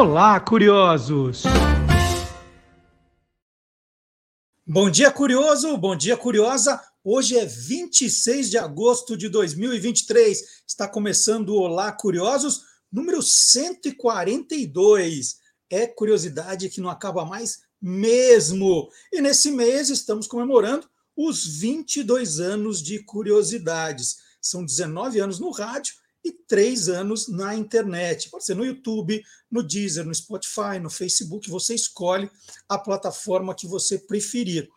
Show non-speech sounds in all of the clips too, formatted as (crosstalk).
Olá, curiosos! Bom dia, curioso! Bom dia, curiosa! Hoje é 26 de agosto de 2023. Está começando o Olá, curiosos, número 142. É curiosidade que não acaba mais mesmo. E nesse mês estamos comemorando os 22 anos de curiosidades. São 19 anos no rádio e três anos na internet. Pode ser no YouTube, no Deezer, no Spotify, no Facebook. Você escolhe a plataforma que você preferir.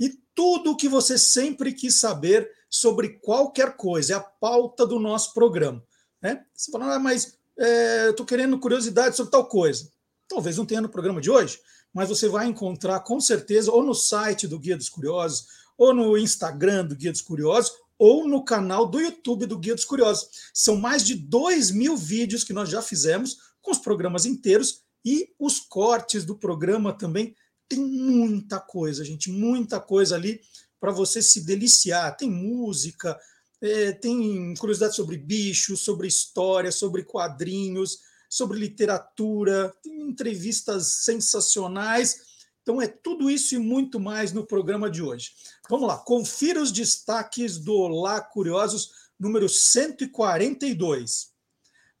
E tudo o que você sempre quis saber sobre qualquer coisa, é a pauta do nosso programa. Né? Você fala, ah, mas é, estou querendo curiosidade sobre tal coisa. Talvez não tenha no programa de hoje, mas você vai encontrar com certeza ou no site do Guia dos Curiosos, ou no Instagram do Guia dos Curiosos, ou no canal do YouTube do Guia dos Curiosos. São mais de 2 mil vídeos que nós já fizemos com os programas inteiros e os cortes do programa também. Tem muita coisa, gente, muita coisa ali para você se deliciar. Tem música, é, tem curiosidade sobre bichos, sobre história, sobre quadrinhos, sobre literatura, tem entrevistas sensacionais. Então é tudo isso e muito mais no programa de hoje. Vamos lá, confira os destaques do Olá Curiosos, número 142.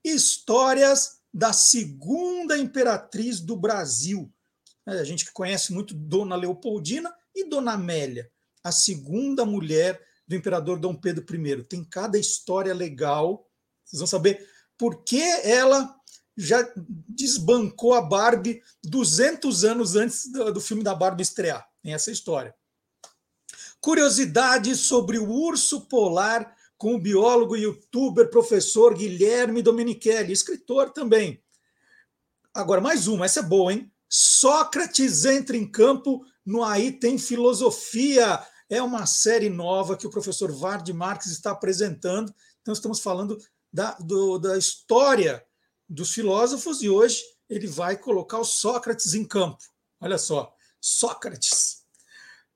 Histórias da segunda imperatriz do Brasil. É, a gente que conhece muito Dona Leopoldina e Dona Amélia, a segunda mulher do imperador Dom Pedro I. Tem cada história legal. Vocês vão saber por que ela já desbancou a Barbie 200 anos antes do, do filme da Barbie estrear. Tem essa história. Curiosidades sobre o urso polar com o biólogo youtuber professor Guilherme Domenichelli, escritor também. Agora, mais uma, essa é boa, hein? Sócrates entra em campo no Aí Tem Filosofia. É uma série nova que o professor Vard Marques está apresentando. Então, estamos falando da, do, da história dos filósofos e hoje ele vai colocar o Sócrates em campo. Olha só, Sócrates.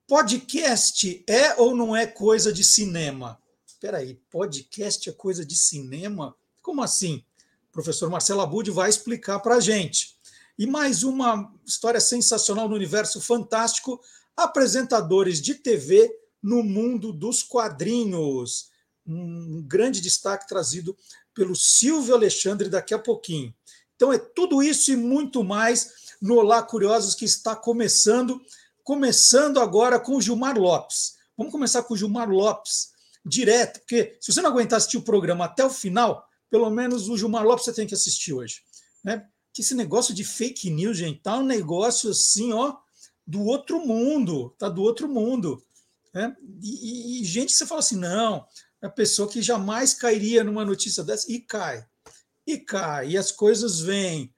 Podcast é ou não é coisa de cinema? Espera aí, podcast é coisa de cinema? Como assim? O professor Marcelo Abud vai explicar para a gente. E mais uma história sensacional no universo fantástico: apresentadores de TV no mundo dos quadrinhos. Um grande destaque trazido pelo Silvio Alexandre daqui a pouquinho. Então é tudo isso e muito mais no Olá Curiosos que está começando, começando agora com o Gilmar Lopes. Vamos começar com o Gilmar Lopes direto, porque se você não aguentar assistir o programa até o final, pelo menos o Gilmar Lopes você tem que assistir hoje, né? Que esse negócio de fake news, gente, tá um negócio assim, ó, do outro mundo, tá do outro mundo, né? E, e, e gente, você fala assim, não, a pessoa que jamais cairia numa notícia dessa e cai. E cai, e as coisas vêm.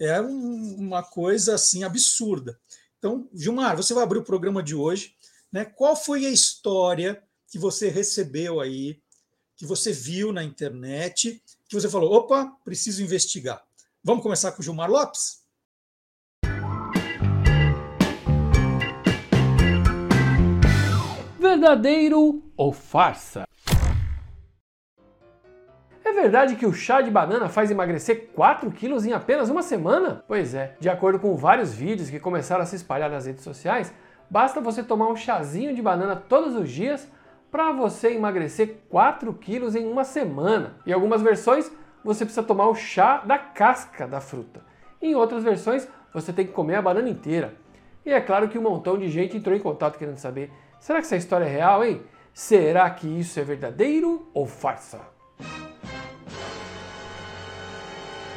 É um, uma coisa assim absurda. Então, Gilmar, você vai abrir o programa de hoje. Né? Qual foi a história que você recebeu aí, que você viu na internet, que você falou: opa, preciso investigar? Vamos começar com o Gilmar Lopes? Verdadeiro ou farsa? Verdade que o chá de banana faz emagrecer 4 quilos em apenas uma semana? Pois é, de acordo com vários vídeos que começaram a se espalhar nas redes sociais, basta você tomar um chazinho de banana todos os dias para você emagrecer 4 quilos em uma semana. Em algumas versões, você precisa tomar o chá da casca da fruta. Em outras versões, você tem que comer a banana inteira. E é claro que um montão de gente entrou em contato querendo saber: será que essa história é real, hein? Será que isso é verdadeiro ou farsa?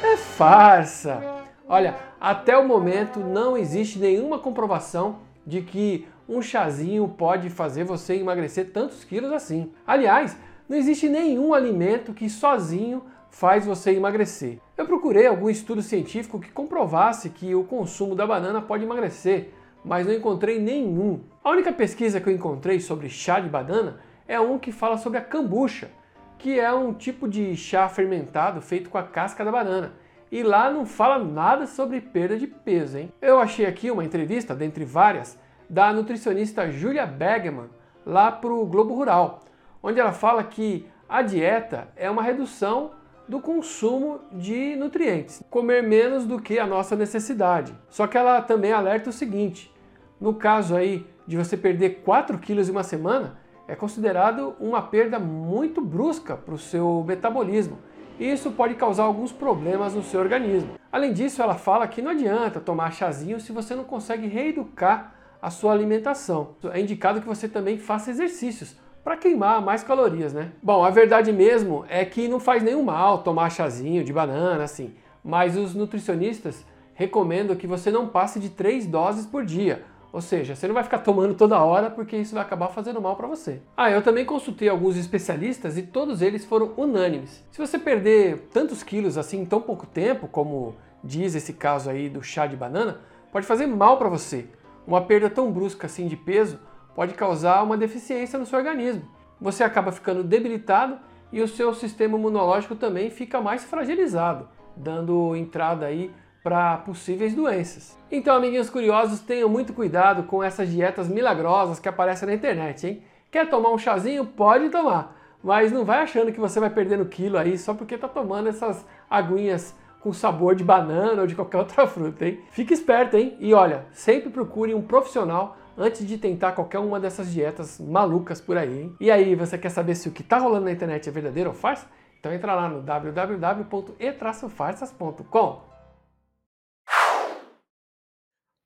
É farsa! Olha, até o momento não existe nenhuma comprovação de que um chazinho pode fazer você emagrecer tantos quilos assim. Aliás, não existe nenhum alimento que sozinho faz você emagrecer. Eu procurei algum estudo científico que comprovasse que o consumo da banana pode emagrecer, mas não encontrei nenhum. A única pesquisa que eu encontrei sobre chá de banana é um que fala sobre a kombucha, que é um tipo de chá fermentado feito com a casca da banana. E lá não fala nada sobre perda de peso, hein? Eu achei aqui uma entrevista, dentre várias, da nutricionista Julia Bergman, lá para o Globo Rural, onde ela fala que a dieta é uma redução do consumo de nutrientes, comer menos do que a nossa necessidade. Só que ela também alerta o seguinte: no caso aí de você perder 4 quilos em uma semana, é considerado uma perda muito brusca para o seu metabolismo. E isso pode causar alguns problemas no seu organismo. Além disso, ela fala que não adianta tomar chazinho se você não consegue reeducar a sua alimentação. É indicado que você também faça exercícios para queimar mais calorias, né? Bom, a verdade mesmo é que não faz nenhum mal tomar chazinho de banana assim, mas os nutricionistas recomendam que você não passe de 3 doses por dia ou seja, você não vai ficar tomando toda hora porque isso vai acabar fazendo mal para você. Ah, eu também consultei alguns especialistas e todos eles foram unânimes. Se você perder tantos quilos assim em tão pouco tempo, como diz esse caso aí do chá de banana, pode fazer mal para você. Uma perda tão brusca assim de peso pode causar uma deficiência no seu organismo. Você acaba ficando debilitado e o seu sistema imunológico também fica mais fragilizado, dando entrada aí para possíveis doenças. Então, amiguinhos curiosos, tenham muito cuidado com essas dietas milagrosas que aparecem na internet, hein? Quer tomar um chazinho? Pode tomar, mas não vai achando que você vai perdendo quilo aí só porque está tomando essas aguinhas com sabor de banana ou de qualquer (laughs) outra fruta, hein? Fique esperto, hein? E olha, sempre procure um profissional antes de tentar qualquer uma dessas dietas malucas por aí, hein? E aí, você quer saber se o que está rolando na internet é verdadeiro ou farsa? Então entra lá no www.e-farsas.com.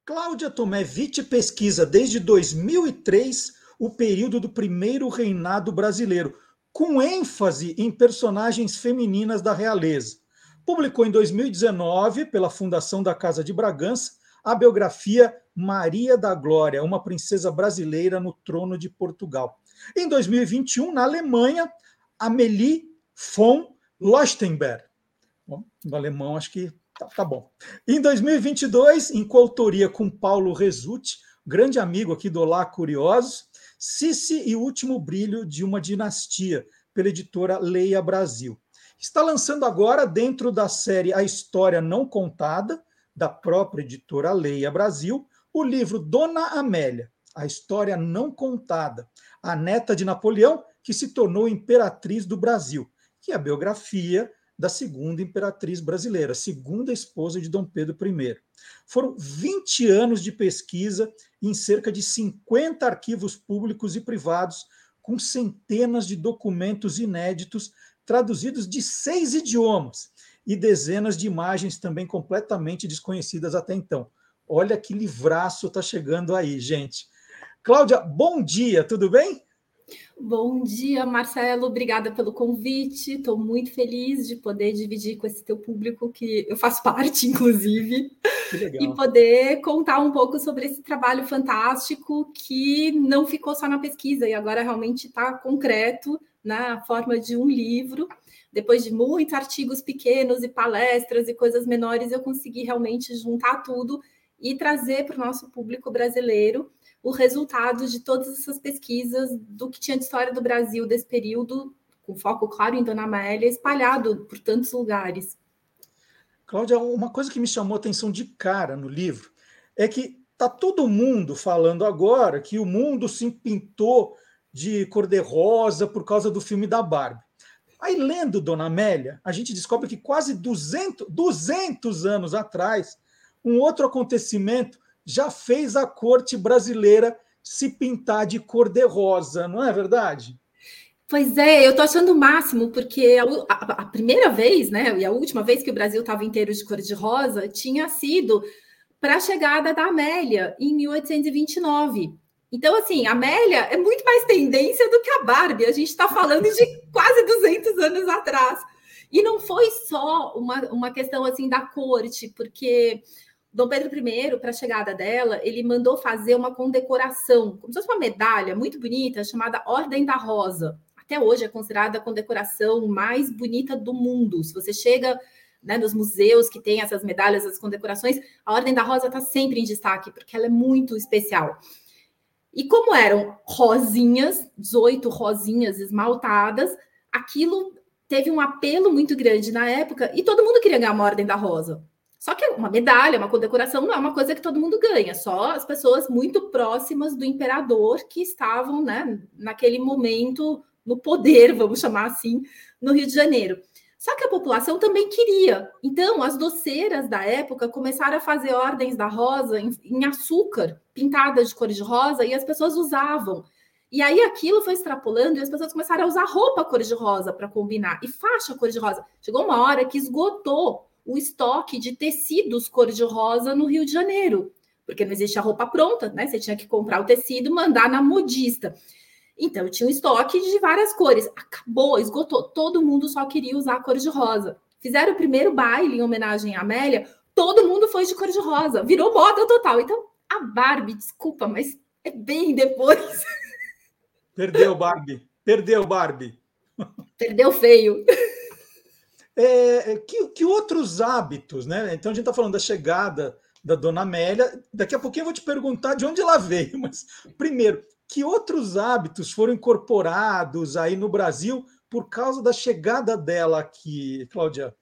Cláudia Tomé Witt pesquisa desde 2003 o período do primeiro reinado brasileiro, com ênfase em personagens femininas da realeza. Publicou em 2019, pela Fundação da Casa de Bragança, a biografia Maria da Glória, uma princesa brasileira no trono de Portugal. Em 2021, na Alemanha, Amélie von Lochtenberg. Bom, no alemão, acho que Tá, tá bom. Em 2022, em coautoria com Paulo Resutti, grande amigo aqui do Olá Curiosos, Cici e o Último Brilho de uma Dinastia, pela editora Leia Brasil. Está lançando agora, dentro da série A História Não Contada, da própria editora Leia Brasil, o livro Dona Amélia, A História Não Contada, a neta de Napoleão que se tornou imperatriz do Brasil, que é a biografia da segunda imperatriz brasileira, segunda esposa de Dom Pedro I. Foram 20 anos de pesquisa em cerca de 50 arquivos públicos e privados, com centenas de documentos inéditos traduzidos de seis idiomas e dezenas de imagens também completamente desconhecidas até então. Olha que livraço está chegando aí, gente. Cláudia, bom dia, tudo bem? Bom dia, Marcelo. Obrigada pelo convite. Estou muito feliz de poder dividir com esse teu público, que eu faço (laughs) parte, inclusive, e poder contar um pouco sobre esse trabalho fantástico que não ficou só na pesquisa e agora realmente está concreto na forma de um livro. Depois de muitos artigos pequenos e palestras e coisas menores, eu consegui realmente juntar tudo e trazer para o nosso público brasileiro o resultado de todas essas pesquisas do que tinha de história do Brasil desse período, com foco claro em Dona Amélia, espalhado por tantos lugares. Cláudia, uma coisa que me chamou a atenção de cara no livro é que tá todo mundo falando agora que o mundo se pintou de cor-de-rosa por causa do filme da Barbie. Aí, lendo Dona Amélia, a gente descobre que quase 200, 200 anos atrás, um outro acontecimento já fez a corte brasileira se pintar de cor-de-rosa, não é verdade? Pois é, eu tô achando o máximo, porque a, a, a, primeira vez, né, e a última vez que o Brasil estava inteiro de cor-de-rosa tinha sido para a chegada da Amélia, em 1829. Então, assim, a Amélia é muito mais tendência do que a Barbie. A gente está falando de (laughs) quase 200 anos atrás. E não foi só uma, uma questão, assim, da corte, porque Dom Pedro I, para a chegada dela, ele mandou fazer uma condecoração, como se fosse uma medalha muito bonita, chamada Ordem da Rosa. Até hoje é considerada a condecoração mais bonita do mundo. Se você chega né, nos museus que tem essas medalhas, as condecorações, a Ordem da Rosa está sempre em destaque, porque ela é muito especial. E como eram rosinhas, 18 rosinhas esmaltadas, aquilo teve um apelo muito grande na época e todo mundo queria ganhar uma Ordem da Rosa. Só que uma medalha, uma condecoração não é uma coisa que todo mundo ganha, só as pessoas muito próximas do imperador que estavam, né, naquele momento no poder, vamos chamar assim, no Rio de Janeiro. Só que a população também queria. Então, as doceiras da época começaram a fazer ordens da rosa em, em açúcar, pintada de cor de rosa, e as pessoas usavam. E aí aquilo foi extrapolando e as pessoas começaram a usar roupa cor de rosa para combinar e faixa cor de rosa. Chegou uma hora que esgotou o estoque de tecidos cor de rosa no Rio de Janeiro, porque não existia roupa pronta, né? Você tinha que comprar o tecido, mandar na modista. Então tinha um estoque de várias cores. Acabou, esgotou. Todo mundo só queria usar cor de rosa. Fizeram o primeiro baile em homenagem à Amélia, todo mundo foi de cor de rosa. Virou moda total. Então a Barbie, desculpa, mas é bem depois. Perdeu, Barbie. Perdeu, Barbie. Perdeu feio. É, que, que, outros hábitos, né? Então a gente está falando da chegada da Dona Amélia. Daqui a pouquinho eu vou te perguntar de onde ela (laughs) veio, mas primeiro, que outros hábitos foram incorporados aí no Brasil por causa da chegada dela aqui, Cláudia?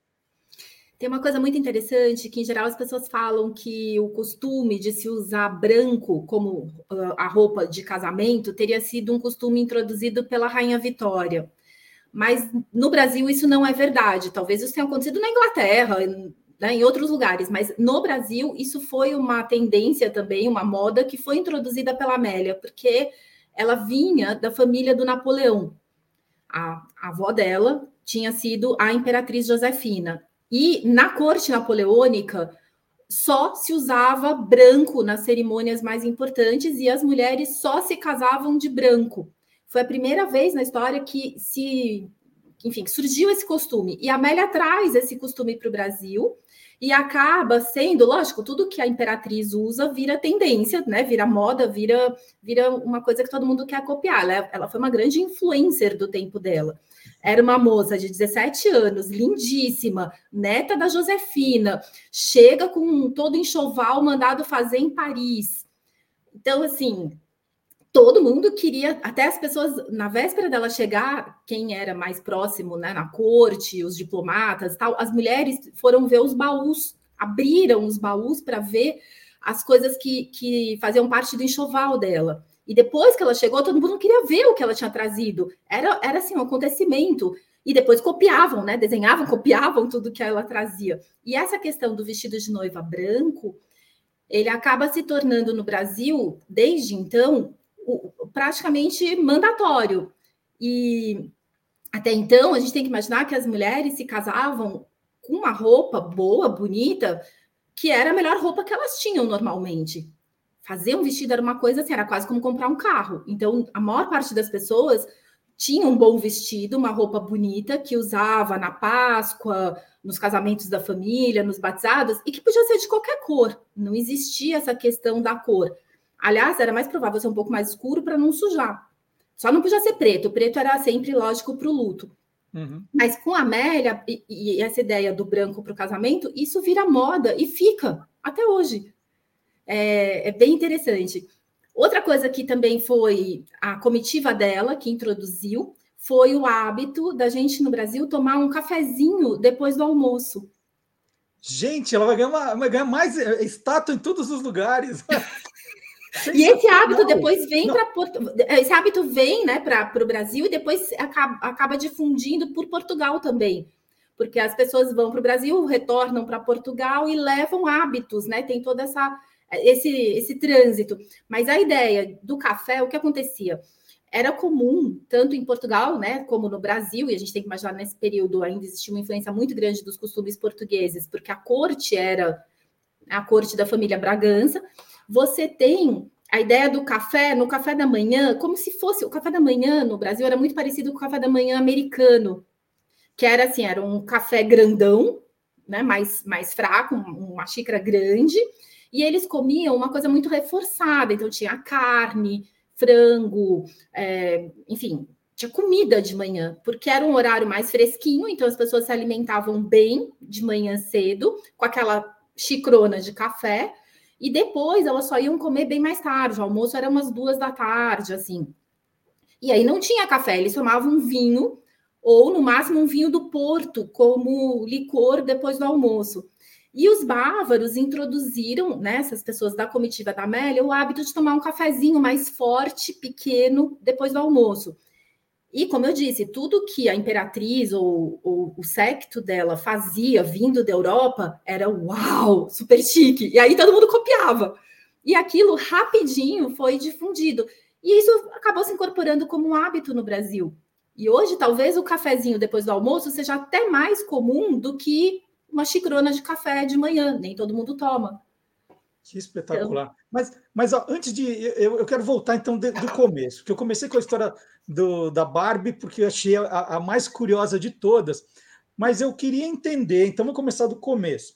Tem uma coisa muito interessante que, em geral, as pessoas falam que o costume de se usar branco como a roupa de casamento teria sido um costume introduzido pela Rainha Vitória. Mas no Brasil isso não é verdade. Talvez isso tenha acontecido na Inglaterra, né, em outros lugares, mas no Brasil isso foi uma tendência também, uma moda que foi introduzida pela Amélia, porque ela vinha da família do Napoleão. A, a avó dela tinha sido a imperatriz Josefina e na corte napoleônica só se usava branco nas cerimônias mais importantes e as mulheres só se casavam de branco. Foi a primeira vez na história que se, enfim, surgiu esse costume. E a Amélia traz esse costume para o Brasil e acaba sendo, lógico, tudo que a imperatriz usa vira tendência, né? Vira moda, vira, vira uma coisa que todo mundo quer copiar. Ela, ela foi uma grande influencer do tempo dela. Era uma moça de 17 anos, lindíssima, neta da Josefina, chega com todo enxoval mandado fazer em Paris. Então, assim, todo mundo queria, até as pessoas, na véspera dela chegar, quem era mais próximo, né, na corte, os diplomatas tal, as mulheres foram ver os baús, abriram os baús para ver as coisas que, que faziam parte do enxoval dela. E depois que ela chegou, todo mundo queria ver o que ela tinha trazido. Era, era assim, um acontecimento. E depois copiavam, né? Desenhavam, (laughs) copiavam tudo que ela trazia. E essa questão do vestido de noiva branco, ele acaba se tornando no Brasil, desde então, praticamente mandatório. E até então, a gente tem que imaginar que as mulheres se casavam com uma roupa boa, bonita, que era a melhor roupa que elas tinham normalmente fazer um vestido era uma coisa assim, era quase como comprar um carro. Então, a maior parte das pessoas tinha um bom vestido, uma roupa bonita que usava na Páscoa, nos casamentos da família, nos batizados, e que podia ser de qualquer cor. Não existia essa questão da cor. Aliás, era mais provável ser um pouco mais escuro para não sujar. Só não podia ser preto. O preto era sempre lógico para o luto. Uhum. Mas com a Amélia e, e essa ideia do branco para o casamento, isso vira moda e fica até hoje é, é bem interessante. Outra coisa que também foi a comitiva dela que introduziu foi o hábito da gente no Brasil tomar um cafezinho depois do almoço. Gente, ela vai ganhar, uma, vai ganhar mais é, estátua em todos os lugares. (laughs) e esse hábito depois vem para esse hábito vem né, para o Brasil e depois acaba, acaba difundindo por Portugal também porque as pessoas vão para o Brasil, retornam para Portugal e levam hábitos, né? Tem toda essa esse, esse trânsito. Mas a ideia do café, o que acontecia? Era comum, tanto em Portugal, né, como no Brasil, e a gente tem que imaginar nesse período ainda existia uma influência muito grande dos costumes portugueses, porque a corte era a corte da família Bragança. Você tem a ideia do café no café da manhã, como se fosse o café da manhã no Brasil era muito parecido com o café da manhã americano, que era assim, era um café grandão, né, mais mais fraco, uma xícara grande, e eles comiam uma coisa muito reforçada, então tinha carne, frango, é, enfim, tinha comida de manhã, porque era um horário mais fresquinho, então as pessoas se alimentavam bem de manhã cedo, com aquela xicrona de café, e depois elas só iam comer bem mais tarde, o almoço era umas duas da tarde, assim. E aí não tinha café, eles tomavam vinho, ou no máximo um vinho do Porto, como licor depois do almoço. E os bávaros introduziram, né, essas pessoas da comitiva da Amélia, o hábito de tomar um cafezinho mais forte, pequeno, depois do almoço. E, como eu disse, tudo que a imperatriz ou, ou, o secto dela fazia vindo da Europa era uau, super chique. E aí todo mundo copiava. E aquilo rapidinho foi difundido. E isso acabou se incorporando como um hábito no Brasil. E hoje, talvez o cafezinho depois do almoço seja até mais comum do que uma xicrona de café de manhã. Nem todo mundo toma. Que espetacular. Então... Mas, mas ó, antes de. Eu, eu quero voltar então de, do começo, porque eu comecei com a história do, da Barbie, porque eu achei a, a, mais curiosa de todas. Mas eu queria entender, então vou começar do começo.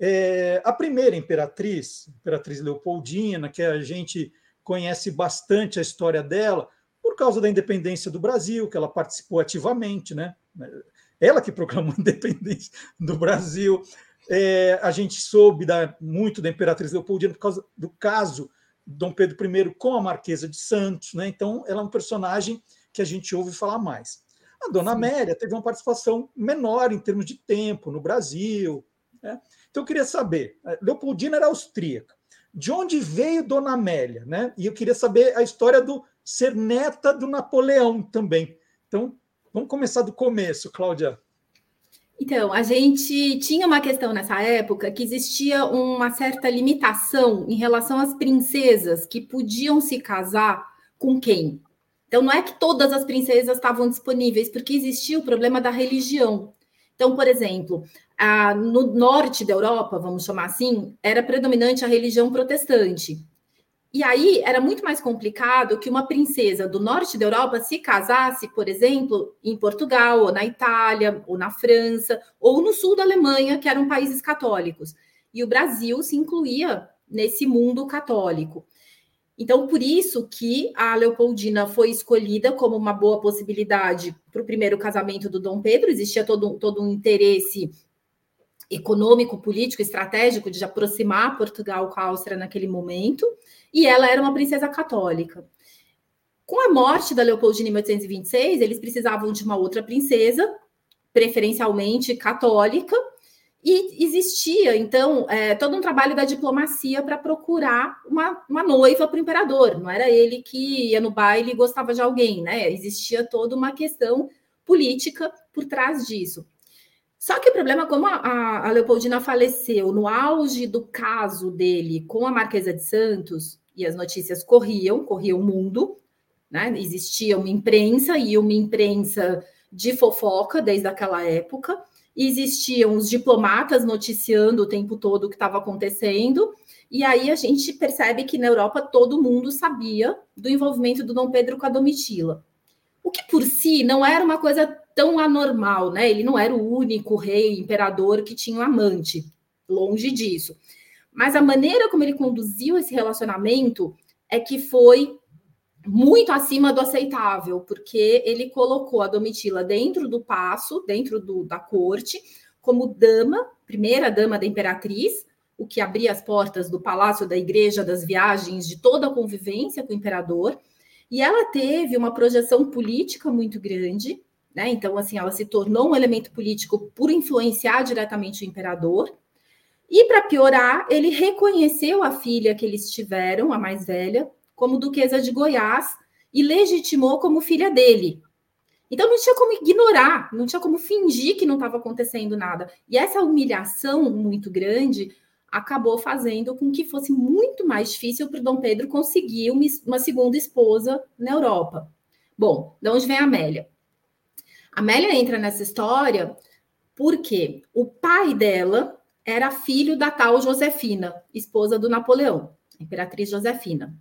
É, a primeira imperatriz, Imperatriz Leopoldina, que a gente conhece bastante a história dela, por causa da independência do Brasil, que ela participou ativamente, né? Ela que proclamou (laughs) a independência do Brasil. É, a gente soube da, muito da Imperatriz Leopoldina por causa do caso Dom Pedro I com a Marquesa de Santos, né? Então, ela é um personagem que a gente ouve falar mais. A Dona Sim. Amélia teve uma participação menor em termos de tempo no Brasil. Né? Então, eu queria saber: Leopoldina era austríaca. De onde veio Dona Amélia? Né? E eu queria saber a história do ser neta do Napoleão também. Então, vamos começar do começo, Cláudia. Então, a gente tinha uma questão nessa época que existia uma certa limitação em relação às princesas que podiam se casar com quem. Então, não é que todas as princesas estavam disponíveis, porque existia o problema da religião. Então, por exemplo, a, no norte da Europa, vamos chamar assim, era predominante a religião protestante. E aí era muito mais complicado que uma princesa do norte da Europa se casasse, por exemplo, em Portugal, ou na Itália, ou na França, ou no sul da Alemanha, que eram países católicos. E o Brasil se incluía nesse mundo católico. Então, por isso que a Leopoldina foi escolhida como uma boa possibilidade para o primeiro casamento do Dom Pedro. Existia todo, todo um interesse econômico, político, estratégico de aproximar Portugal com a Áustria naquele momento e ela era uma princesa católica. Com a morte da Leopoldina em 1826, eles precisavam de uma outra princesa, preferencialmente católica, e existia, então, é, todo um trabalho da diplomacia para procurar uma, uma noiva para o imperador. Não era ele que ia no baile e gostava de alguém, né? Existia toda uma questão política por trás disso. Só que o problema, como a, a Leopoldina faleceu no auge do caso dele com a Marquesa de Santos, e as notícias corriam, corria o mundo, né? Existia uma imprensa e uma imprensa de fofoca desde aquela época. Existiam os diplomatas noticiando o tempo todo o que estava acontecendo. E aí a gente percebe que na Europa todo mundo sabia do envolvimento do Dom Pedro com a Domitila. O que por si não era uma coisa tão anormal, né? Ele não era o único rei, imperador que tinha um amante, longe disso. Mas a maneira como ele conduziu esse relacionamento é que foi muito acima do aceitável, porque ele colocou a Domitila dentro do passo, dentro do, da corte, como dama, primeira dama da imperatriz, o que abria as portas do palácio, da igreja, das viagens, de toda a convivência com o imperador. E ela teve uma projeção política muito grande, né? Então, assim, ela se tornou um elemento político por influenciar diretamente o imperador. E para piorar, ele reconheceu a filha que eles tiveram, a mais velha, como duquesa de Goiás e legitimou como filha dele. Então não tinha como ignorar, não tinha como fingir que não estava acontecendo nada. E essa humilhação muito grande acabou fazendo com que fosse muito mais difícil para o Dom Pedro conseguir uma, segunda esposa na Europa. Bom, de onde vem a Amélia? Amélia entra nessa história porque o pai dela era filho da tal Josefina, esposa do Napoleão, imperatriz Josefina.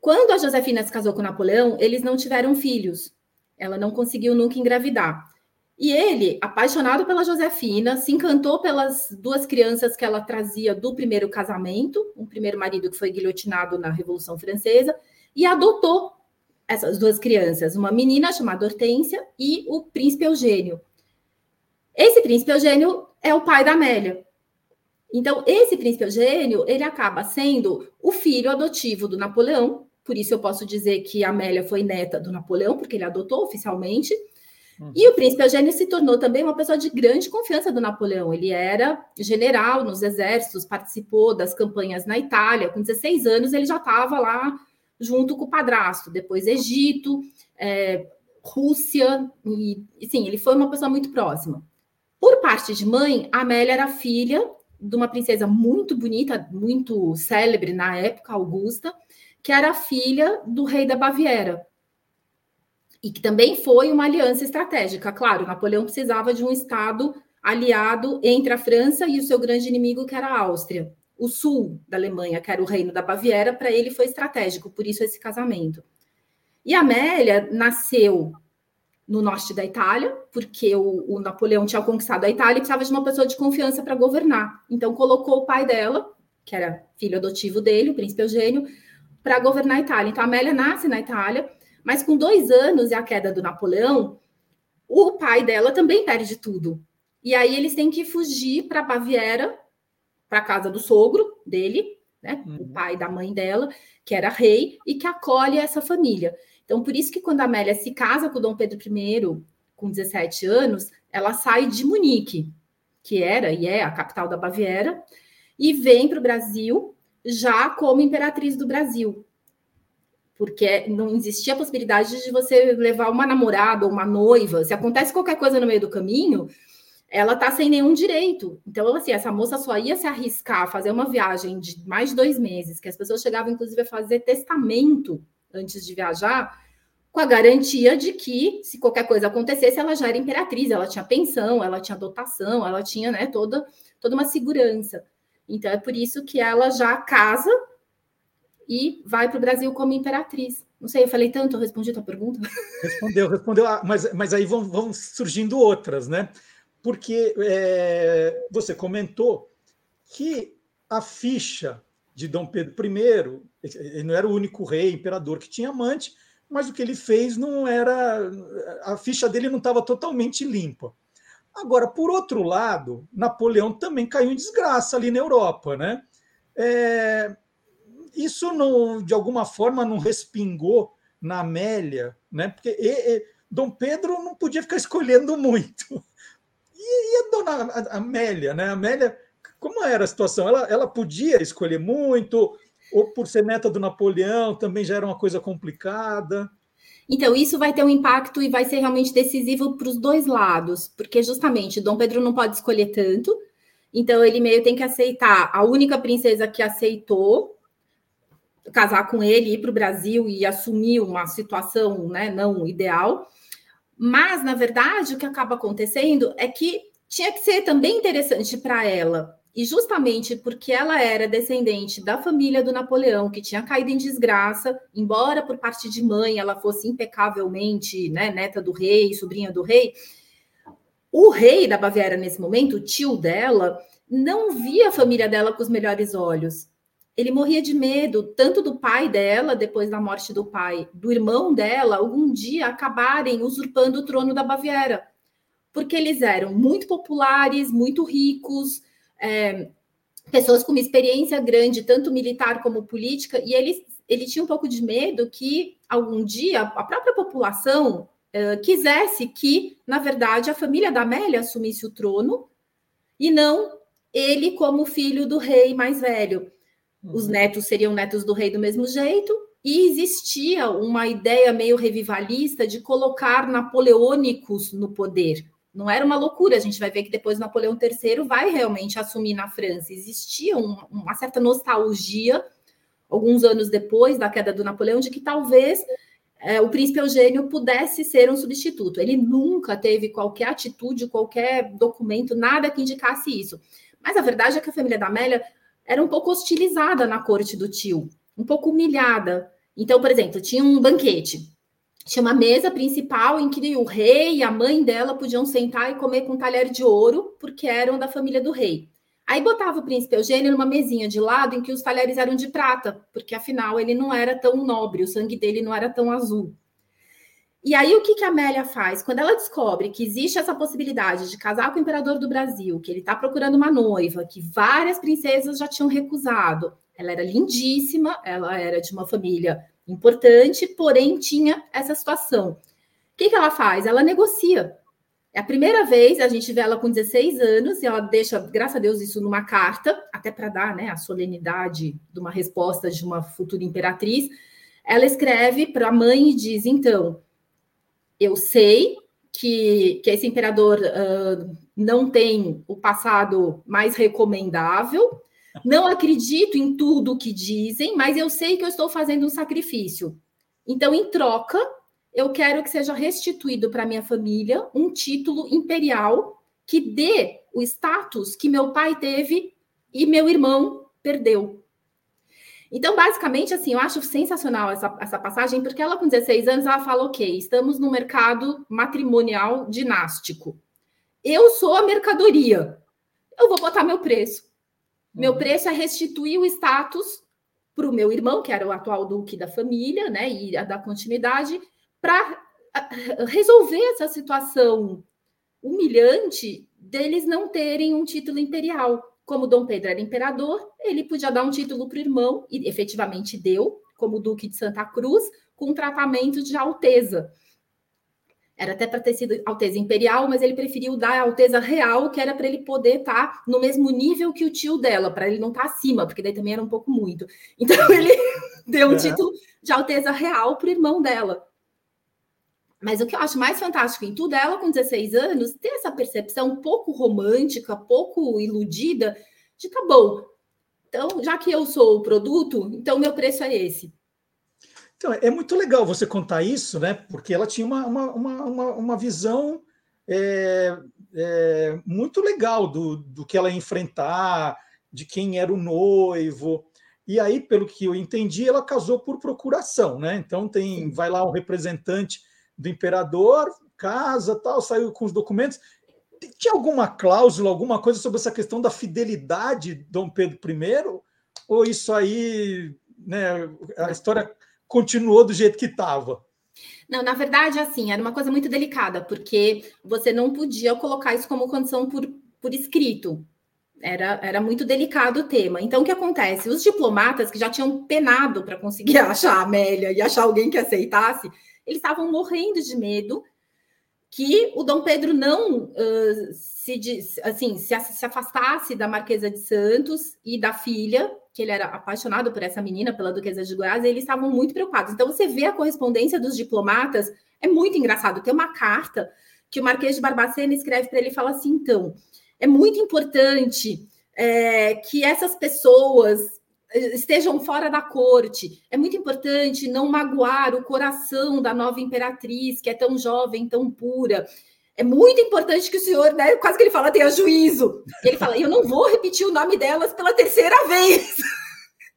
Quando a Josefina se casou com Napoleão, eles não tiveram filhos. Ela não conseguiu nunca engravidar. E ele, apaixonado pela Josefina, se encantou pelas duas crianças que ela trazia do primeiro casamento, um primeiro marido que foi guilhotinado na Revolução Francesa, e adotou essas duas crianças, uma menina chamada Hortência e o príncipe Eugênio. Esse príncipe Eugênio é o pai da Amélia. Então, esse príncipe Eugênio, ele acaba sendo o filho adotivo do Napoleão, por isso eu posso dizer que Amélia foi neta do Napoleão, porque ele adotou oficialmente. Uhum. E o príncipe Eugênio se tornou também uma pessoa de grande confiança do Napoleão. Ele era general nos exércitos, participou das campanhas na Itália. Com 16 anos, ele já estava lá junto com o padrasto. Depois, Egito, é, Rússia, e sim, ele foi uma pessoa muito próxima. Por parte de mãe, a Amélia era filha de uma princesa muito bonita, muito célebre na época, Augusta, que era filha do rei da Baviera. E que também foi uma aliança estratégica. Claro, Napoleão precisava de um estado aliado entre a França e o seu grande inimigo, que era a Áustria. O sul da Alemanha, que era o reino da Baviera, para ele foi estratégico, por isso esse casamento. E Amélia nasceu no norte da Itália, porque o, o, Napoleão tinha conquistado a Itália e precisava de uma pessoa de confiança para governar. Então colocou o pai dela, que era filho adotivo dele, o príncipe Eugênio, para governar a Itália. Então Amélia nasce na Itália, mas com dois anos e a queda do Napoleão, o pai dela também perde tudo. E aí eles têm que fugir para Baviera, para a casa do sogro dele, né, uhum. o pai da mãe dela, que era rei e que acolhe essa família. Então, por isso que quando a Amélia se casa com Dom Pedro I, com 17 anos, ela sai de Munique, que era e é a capital da Baviera, e vem para o Brasil já como imperatriz do Brasil. Porque não existia a possibilidade de você levar uma namorada ou uma noiva. Se acontece qualquer coisa no meio do caminho, ela tá sem nenhum direito. Então, assim, essa moça só ia se arriscar a fazer uma viagem de mais de dois meses, que as pessoas chegavam, inclusive, a fazer testamento antes de viajar, com a garantia de que, se qualquer coisa acontecesse, ela já era imperatriz, ela tinha pensão, ela tinha dotação, ela tinha né, toda, toda uma segurança. Então, é por isso que ela já casa e vai para o Brasil como imperatriz. Não sei, eu falei tanto, eu respondi a tua pergunta? Respondeu, respondeu, ah, mas, mas aí vão, vão surgindo outras, né? Porque é, você comentou que a ficha de Dom Pedro I, ele não era o único rei, imperador que tinha amante, mas o que ele fez não era. A ficha dele não estava totalmente limpa. Agora, por outro lado, Napoleão também caiu em desgraça ali na Europa, né? É, isso não, de alguma forma não respingou na Amélia, né? Porque e, e, Dom Pedro não podia ficar (laughs) escolhendo muito. E, e a dona Amélia, né? A Amélia como era a situação? Ela, ela podia escolher muito, ou por ser neta do Napoleão também já era uma coisa complicada? Então, isso vai ter um impacto e vai ser realmente decisivo para os dois lados, porque justamente Dom Pedro não pode escolher tanto, então ele meio tem que aceitar. A única princesa que aceitou casar com ele, ir para o Brasil e assumir uma situação né, não ideal. Mas, na verdade, o que acaba acontecendo é que tinha que ser também interessante para ela e justamente porque ela era descendente da família do Napoleão, que tinha caído em desgraça, embora por parte de mãe ela fosse impecavelmente né, neta do rei, sobrinha do rei, o rei da Baviera nesse momento, o tio dela, não via a família dela com os melhores olhos. Ele morria de medo, tanto do pai dela, depois da morte do pai, do irmão dela, algum dia acabarem usurpando o trono da Baviera. Porque eles eram muito populares, muito ricos, é, pessoas com uma experiência grande, tanto militar como política, e ele, ele tinha um pouco de medo que algum dia a própria população é, quisesse que, na verdade, a família da Amélia assumisse o trono e não ele como filho do rei mais velho. Os uhum. netos seriam netos do rei do mesmo jeito, e existia uma ideia meio revivalista de colocar napoleônicos no poder. Não era uma loucura, a gente vai ver que depois Napoleão III vai realmente assumir na França. Existia um, uma certa nostalgia, alguns anos depois da queda do Napoleão, de que talvez é, o príncipe Eugênio pudesse ser um substituto. Ele nunca teve qualquer atitude, qualquer documento, nada que indicasse isso. Mas a verdade é que a família da Amélia era um pouco hostilizada na corte do tio, um pouco humilhada. Então, por exemplo, tinha um banquete tinha uma mesa principal em que o rei e a mãe dela podiam sentar e comer com um talher de ouro, porque eram da família do rei. Aí botava o príncipe Eugênio numa mesinha de lado em que os talheres eram de prata, porque afinal ele não era tão nobre, o sangue dele não era tão azul. E aí o que, que a Amélia faz? Quando ela descobre que existe essa possibilidade de casar com o imperador do Brasil, que ele está procurando uma noiva, que várias princesas já tinham recusado, ela era lindíssima, ela era de uma família importante, porém tinha essa situação. O que, que ela faz? Ela negocia. É a primeira vez, a gente vê ela com 16 anos, e ela deixa, graças a Deus, isso numa carta, até para dar né, a solenidade de uma resposta de uma futura imperatriz. Ela escreve para a mãe e diz: então, Eu sei que, que esse imperador uh, não tem o passado mais recomendável, não acredito em tudo que dizem, mas eu sei que eu estou fazendo um sacrifício. Então, em troca, eu quero que seja restituído para minha família um título imperial que dê o status que meu pai teve e meu irmão perdeu. Então, basicamente, assim, eu acho sensacional essa, essa passagem, porque ela, com 16 anos, ela fala: ok, estamos no mercado matrimonial dinástico. Eu sou a mercadoria. Eu vou botar meu preço. Meu uhum. preço é restituir o status para o meu irmão, que era o atual duque da família, né, e a da continuidade, para resolver essa situação humilhante deles não terem um título imperial. Como Dom Pedro era imperador, ele podia dar um título para o irmão, e efetivamente deu, como Duque de Santa Cruz, com tratamento de alteza. Era até para ter sido Alteza Imperial, mas ele preferiu dar a Alteza Real, que era para ele poder estar tá no mesmo nível que o tio dela, para ele não estar tá acima, porque daí também era um pouco muito. Então ele (laughs) deu um é. título de Alteza Real para o irmão dela. Mas o que eu acho mais fantástico em tudo é ela, com 16 anos, ter essa percepção pouco romântica, pouco iludida, de tá bom. Então, já que eu sou o produto, então meu preço é esse. Então, é muito legal você contar isso, né? Porque ela tinha uma, uma, uma, uma visão é, é, muito legal do, do que ela ia enfrentar, de quem era o noivo. E aí, pelo que eu entendi, ela casou por procuração, né? Então tem, vai lá um representante do imperador, casa, tal, saiu com os documentos. Tinha alguma cláusula, alguma coisa sobre essa questão da fidelidade de Dom Pedro I? Ou isso aí, né, a história continuou do jeito que estava? Não, na verdade, assim, era uma coisa muito delicada, porque você não podia colocar isso como condição por, por escrito. Era, era muito delicado o tema. Então, o que acontece? Os diplomatas que já tinham penado para conseguir (laughs) achar a Amélia e achar alguém que aceitasse, eles estavam morrendo de medo que o Dom Pedro não uh, se, assim, se, se afastasse da Marquesa de Santos e da filha, que ele era apaixonado por essa menina, pela Duquesa de Goiás, e eles estavam muito preocupados. Então, você vê a correspondência dos diplomatas, é muito engraçado. Tem uma carta que o Marquês de Barbacena escreve para ele e fala assim: então, é muito importante é, que essas pessoas estejam fora da corte. É muito importante não magoar o coração da nova imperatriz, que é tão jovem, tão pura. É muito importante que o senhor, né, quase que ele fala, tenha juízo. Ele fala, eu não vou repetir o nome delas pela terceira vez. (laughs)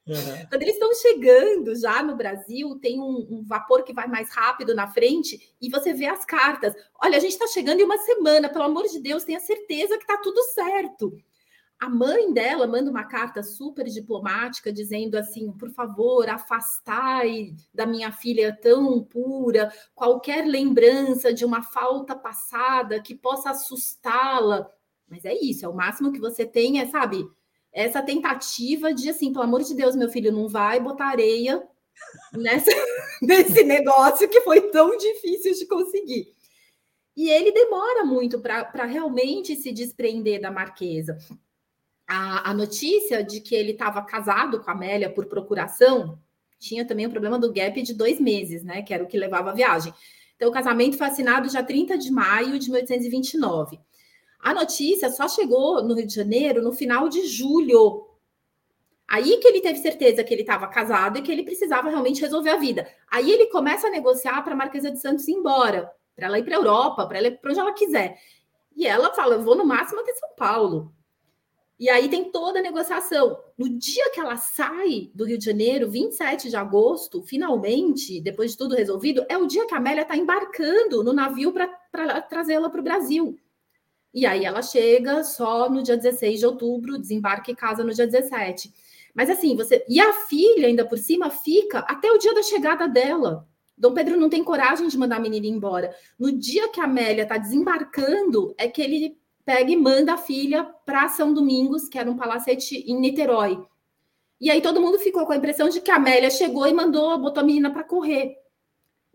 Uhum. Quando eles estão chegando já no Brasil, tem um, um, vapor que vai mais rápido na frente e você vê as cartas. Olha, a gente está chegando em uma semana, pelo amor de Deus, tenha certeza que está tudo certo. A mãe dela manda uma carta super diplomática dizendo assim: por favor, afastai da minha filha tão pura qualquer lembrança de uma falta passada que possa assustá-la. Mas é isso, é o máximo que você tem, é, sabe? Essa tentativa de assim, pelo amor de Deus, meu filho, não vai botar areia nessa, (laughs) nesse negócio que foi tão difícil de conseguir. E ele demora muito para realmente se desprender da marquesa a, a notícia de que ele estava casado com a Amélia por procuração tinha também o problema do gap de dois meses, né? Que era o que levava a viagem. Então, o casamento foi assinado dia 30 de maio de 1829. A notícia só chegou no Rio de Janeiro no final de julho. Aí que ele teve certeza que ele estava casado e que ele precisava realmente resolver a vida. Aí ele começa a negociar para a Marquesa de Santos ir embora, para ela ir para a Europa, para ela ir para onde ela quiser. E ela fala: eu vou no máximo até São Paulo. E aí tem toda a negociação. No dia que ela sai do Rio de Janeiro, 27 de agosto, finalmente, depois de tudo resolvido, é o dia que a Amélia está embarcando no navio para trazê-la para o Brasil. E aí ela chega só no dia 16 de outubro, desembarca e casa no dia 17. Mas assim, você. E a filha, ainda por cima, fica até o dia da chegada dela. Dom Pedro não tem coragem de mandar a menina embora. No dia que a Amélia está desembarcando, é que ele pega e manda a filha para São Domingos, que era um palacete em Niterói. E aí todo mundo ficou com a impressão de que a Amélia chegou e mandou, botou a menina para correr.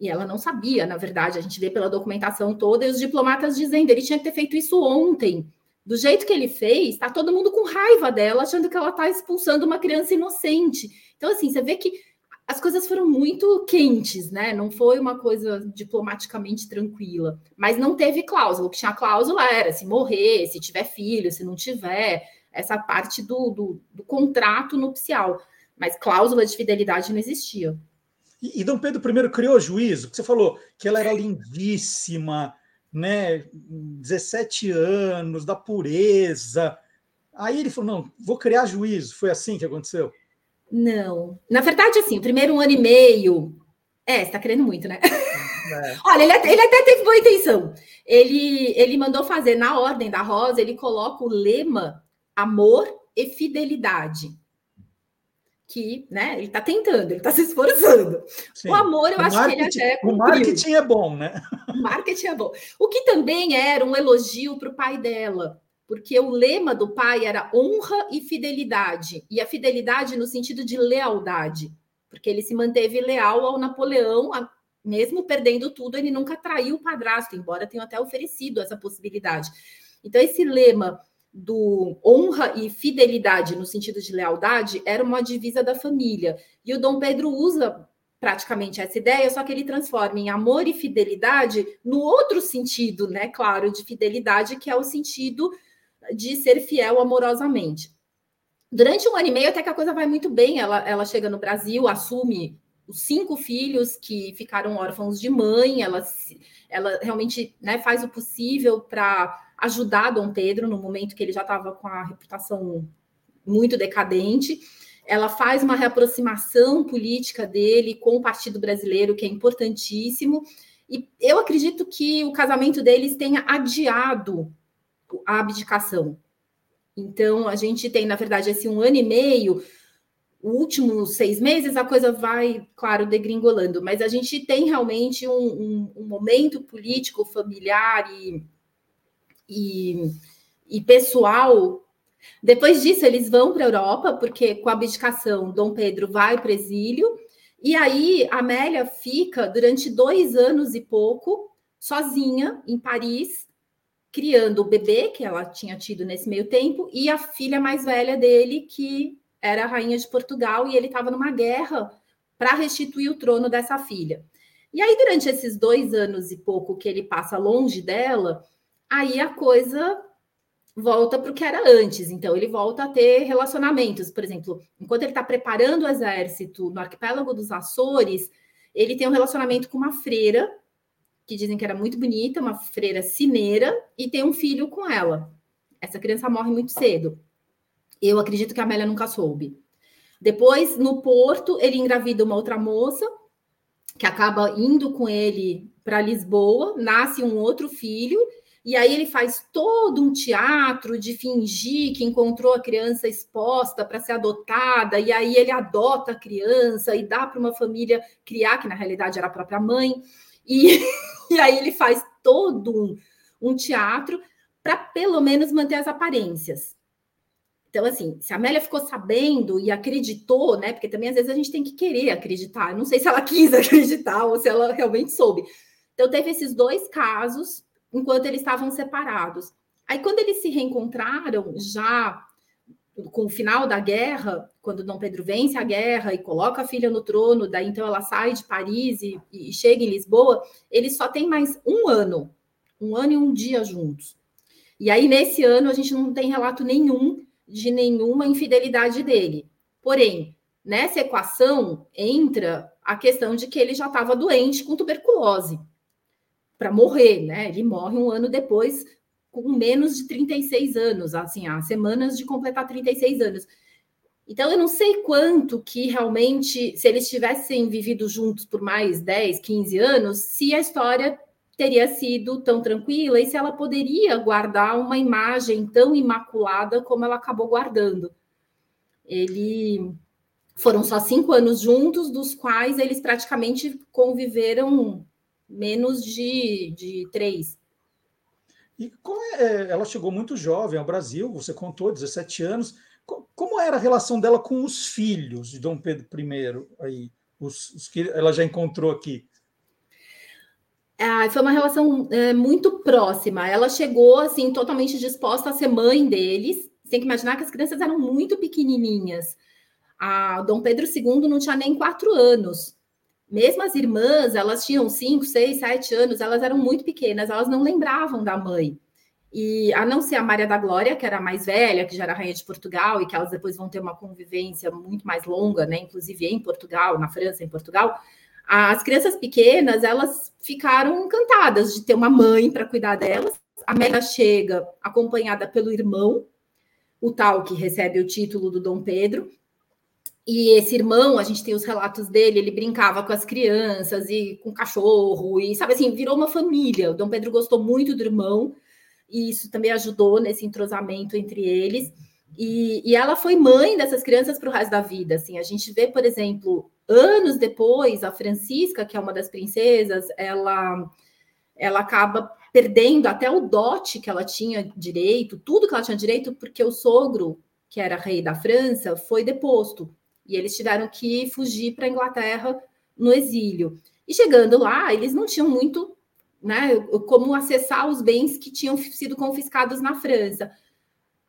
E ela não sabia, na verdade, a gente vê pela documentação toda, e os diplomatas dizendo, ele tinha que ter feito isso ontem. Do jeito que ele fez, está todo mundo com raiva dela, achando que ela está expulsando uma criança inocente. Então, assim, você vê que as coisas foram muito quentes, né? Não foi uma coisa diplomaticamente tranquila. Mas não teve cláusula. O que tinha cláusula era se morrer, se tiver filho, se não tiver, essa parte do, do, do contrato nupcial. Mas cláusula de fidelidade não existia. E, e Dom Pedro I criou juízo, que você falou que ela era lindíssima, né? 17 anos, da pureza. Aí ele falou: não, vou criar juízo. Foi assim que aconteceu? Não. Na verdade, assim, o primeiro um ano e meio. É, você está querendo muito, né? É. (laughs) Olha, ele, ele até teve boa intenção. Ele, ele mandou fazer na ordem da rosa, ele coloca o lema amor e fidelidade. Que, né, ele está tentando, ele está se esforçando. Sim. O amor, eu o acho que ele até. Cumpriu. O marketing é bom, né? O marketing é bom. O que também era um elogio para o pai dela porque o lema do pai era honra e fidelidade, e a fidelidade no sentido de lealdade, porque ele se manteve leal ao Napoleão, mesmo perdendo tudo, ele nunca traiu o padrasto, embora tenha até oferecido essa possibilidade. Então, esse lema do honra e fidelidade no sentido de lealdade era uma divisa da família. E o Dom Pedro usa praticamente essa ideia, só que ele transforma em amor e fidelidade no outro sentido, né? Claro, de fidelidade, que é o sentido de ser fiel amorosamente. Durante um ano e meio, até que a coisa vai muito bem. Ela, ela chega no Brasil, assume os cinco filhos que ficaram órfãos de mãe. Ela, ela realmente né, faz o possível para ajudar Dom Pedro no momento que ele já estava com a reputação muito decadente. Ela faz uma reaproximação política dele com o Partido Brasileiro, que é importantíssimo. E eu acredito que o casamento deles tenha adiado a abdicação. Então, a gente tem, na verdade, esse um ano e meio, os últimos seis meses, a coisa vai, claro, degringolando, mas a gente tem realmente um, um, um momento político, familiar e, e, e pessoal. Depois disso, eles vão para a Europa, porque com a abdicação, Dom Pedro vai para exílio, e aí Amélia fica durante dois anos e pouco sozinha em Paris, criando o bebê que ela tinha tido nesse meio tempo e a filha mais velha dele, que era a rainha de Portugal, e ele estava numa guerra para restituir o trono dessa filha. E aí, durante esses dois anos e pouco que ele passa longe dela, aí a coisa volta para o que era antes. Então, ele volta a ter relacionamentos. Por exemplo, enquanto ele está preparando o exército no arquipélago dos Açores, ele tem um relacionamento com uma freira que dizem que era muito bonita, uma freira cineira, e tem um filho com ela. Essa criança morre muito cedo. Eu acredito que a Amélia nunca soube. Depois, no Porto, ele engravida uma outra moça, que acaba indo com ele para Lisboa, nasce um outro filho, e aí ele faz todo um teatro de fingir que encontrou a criança exposta para ser adotada, e aí ele adota a criança e dá para uma família criar, que na realidade era a própria mãe. E, (laughs) e aí ele faz todo um, um teatro para pelo menos manter as aparências. Então, assim, se a Amélia ficou sabendo e acreditou, né? Porque também às vezes a gente tem que querer acreditar. não sei se ela (laughs) quis acreditar ou se ela realmente soube. Então, teve esses dois casos enquanto eles estavam separados. Aí, quando eles se reencontraram, já com o final da guerra, quando Dom Pedro vence a guerra e coloca a filha no trono, daí então ela sai de Paris e, e chega em Lisboa, eles só têm mais um ano, um ano e um dia juntos. E aí, nesse ano, a gente não tem relato nenhum de nenhuma infidelidade dele. Porém, nessa equação entra a questão de que ele já estava doente com tuberculose para morrer, né? Ele morre um ano depois com menos de 36 anos, assim, há semanas de completar 36 anos. Então, eu não sei quanto que realmente, se eles tivessem vivido juntos por mais 10, 15 anos, se a história teria sido tão tranquila e se ela poderia guardar uma imagem tão imaculada como ela acabou guardando. Ele foram só cinco anos juntos, dos quais eles praticamente conviveram menos de, de três. E como é, é, ela chegou muito jovem ao Brasil, você contou, 17 anos. Como era a relação dela com os filhos de Dom Pedro I, aí, os, os que ela já encontrou aqui? Ah, foi uma relação é, muito próxima. Ela chegou assim totalmente disposta a ser mãe deles. Você tem que imaginar que as crianças eram muito pequenininhas. A Dom Pedro II não tinha nem quatro anos. Mesmo as irmãs, elas tinham cinco, seis, sete anos, elas eram muito pequenas, elas não lembravam da mãe. E a não ser a Maria da Glória, que era a mais velha, que já era rainha de Portugal, e que elas depois vão ter uma convivência muito mais longa, né? Inclusive em Portugal, na França, em Portugal. As crianças pequenas, elas ficaram encantadas de ter uma mãe para cuidar delas. A Amélia chega acompanhada pelo irmão, o tal que recebe o título do Dom Pedro, e esse irmão, a gente tem os relatos dele, ele brincava com as crianças e com o cachorro, e sabe assim, virou uma família. O Dom Pedro gostou muito do irmão, e isso também ajudou nesse entrosamento entre eles. E, e ela foi mãe dessas crianças para o resto da vida. Assim, a gente vê, por exemplo, anos depois, a Francisca, que é uma das princesas, ela, ela acaba perdendo até o dote que ela tinha direito, tudo que ela tinha direito, porque o sogro, que era rei da França, foi deposto. E eles tiveram que fugir para a Inglaterra no exílio. E chegando lá, eles não tinham muito né, como acessar os bens que tinham sido confiscados na França.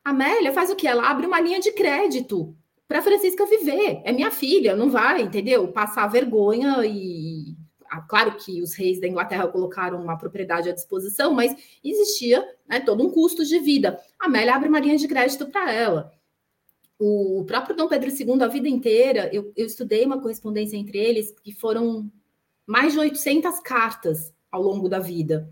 A Amélia faz o que? Ela abre uma linha de crédito para Francisca viver. É minha filha, não vai, entendeu? Passar vergonha e. Ah, claro que os reis da Inglaterra colocaram uma propriedade à disposição, mas existia né, todo um custo de vida. A Amélia abre uma linha de crédito para ela. O próprio Dom Pedro II, a vida inteira, eu, eu estudei uma correspondência entre eles, que foram mais de 800 cartas ao longo da vida.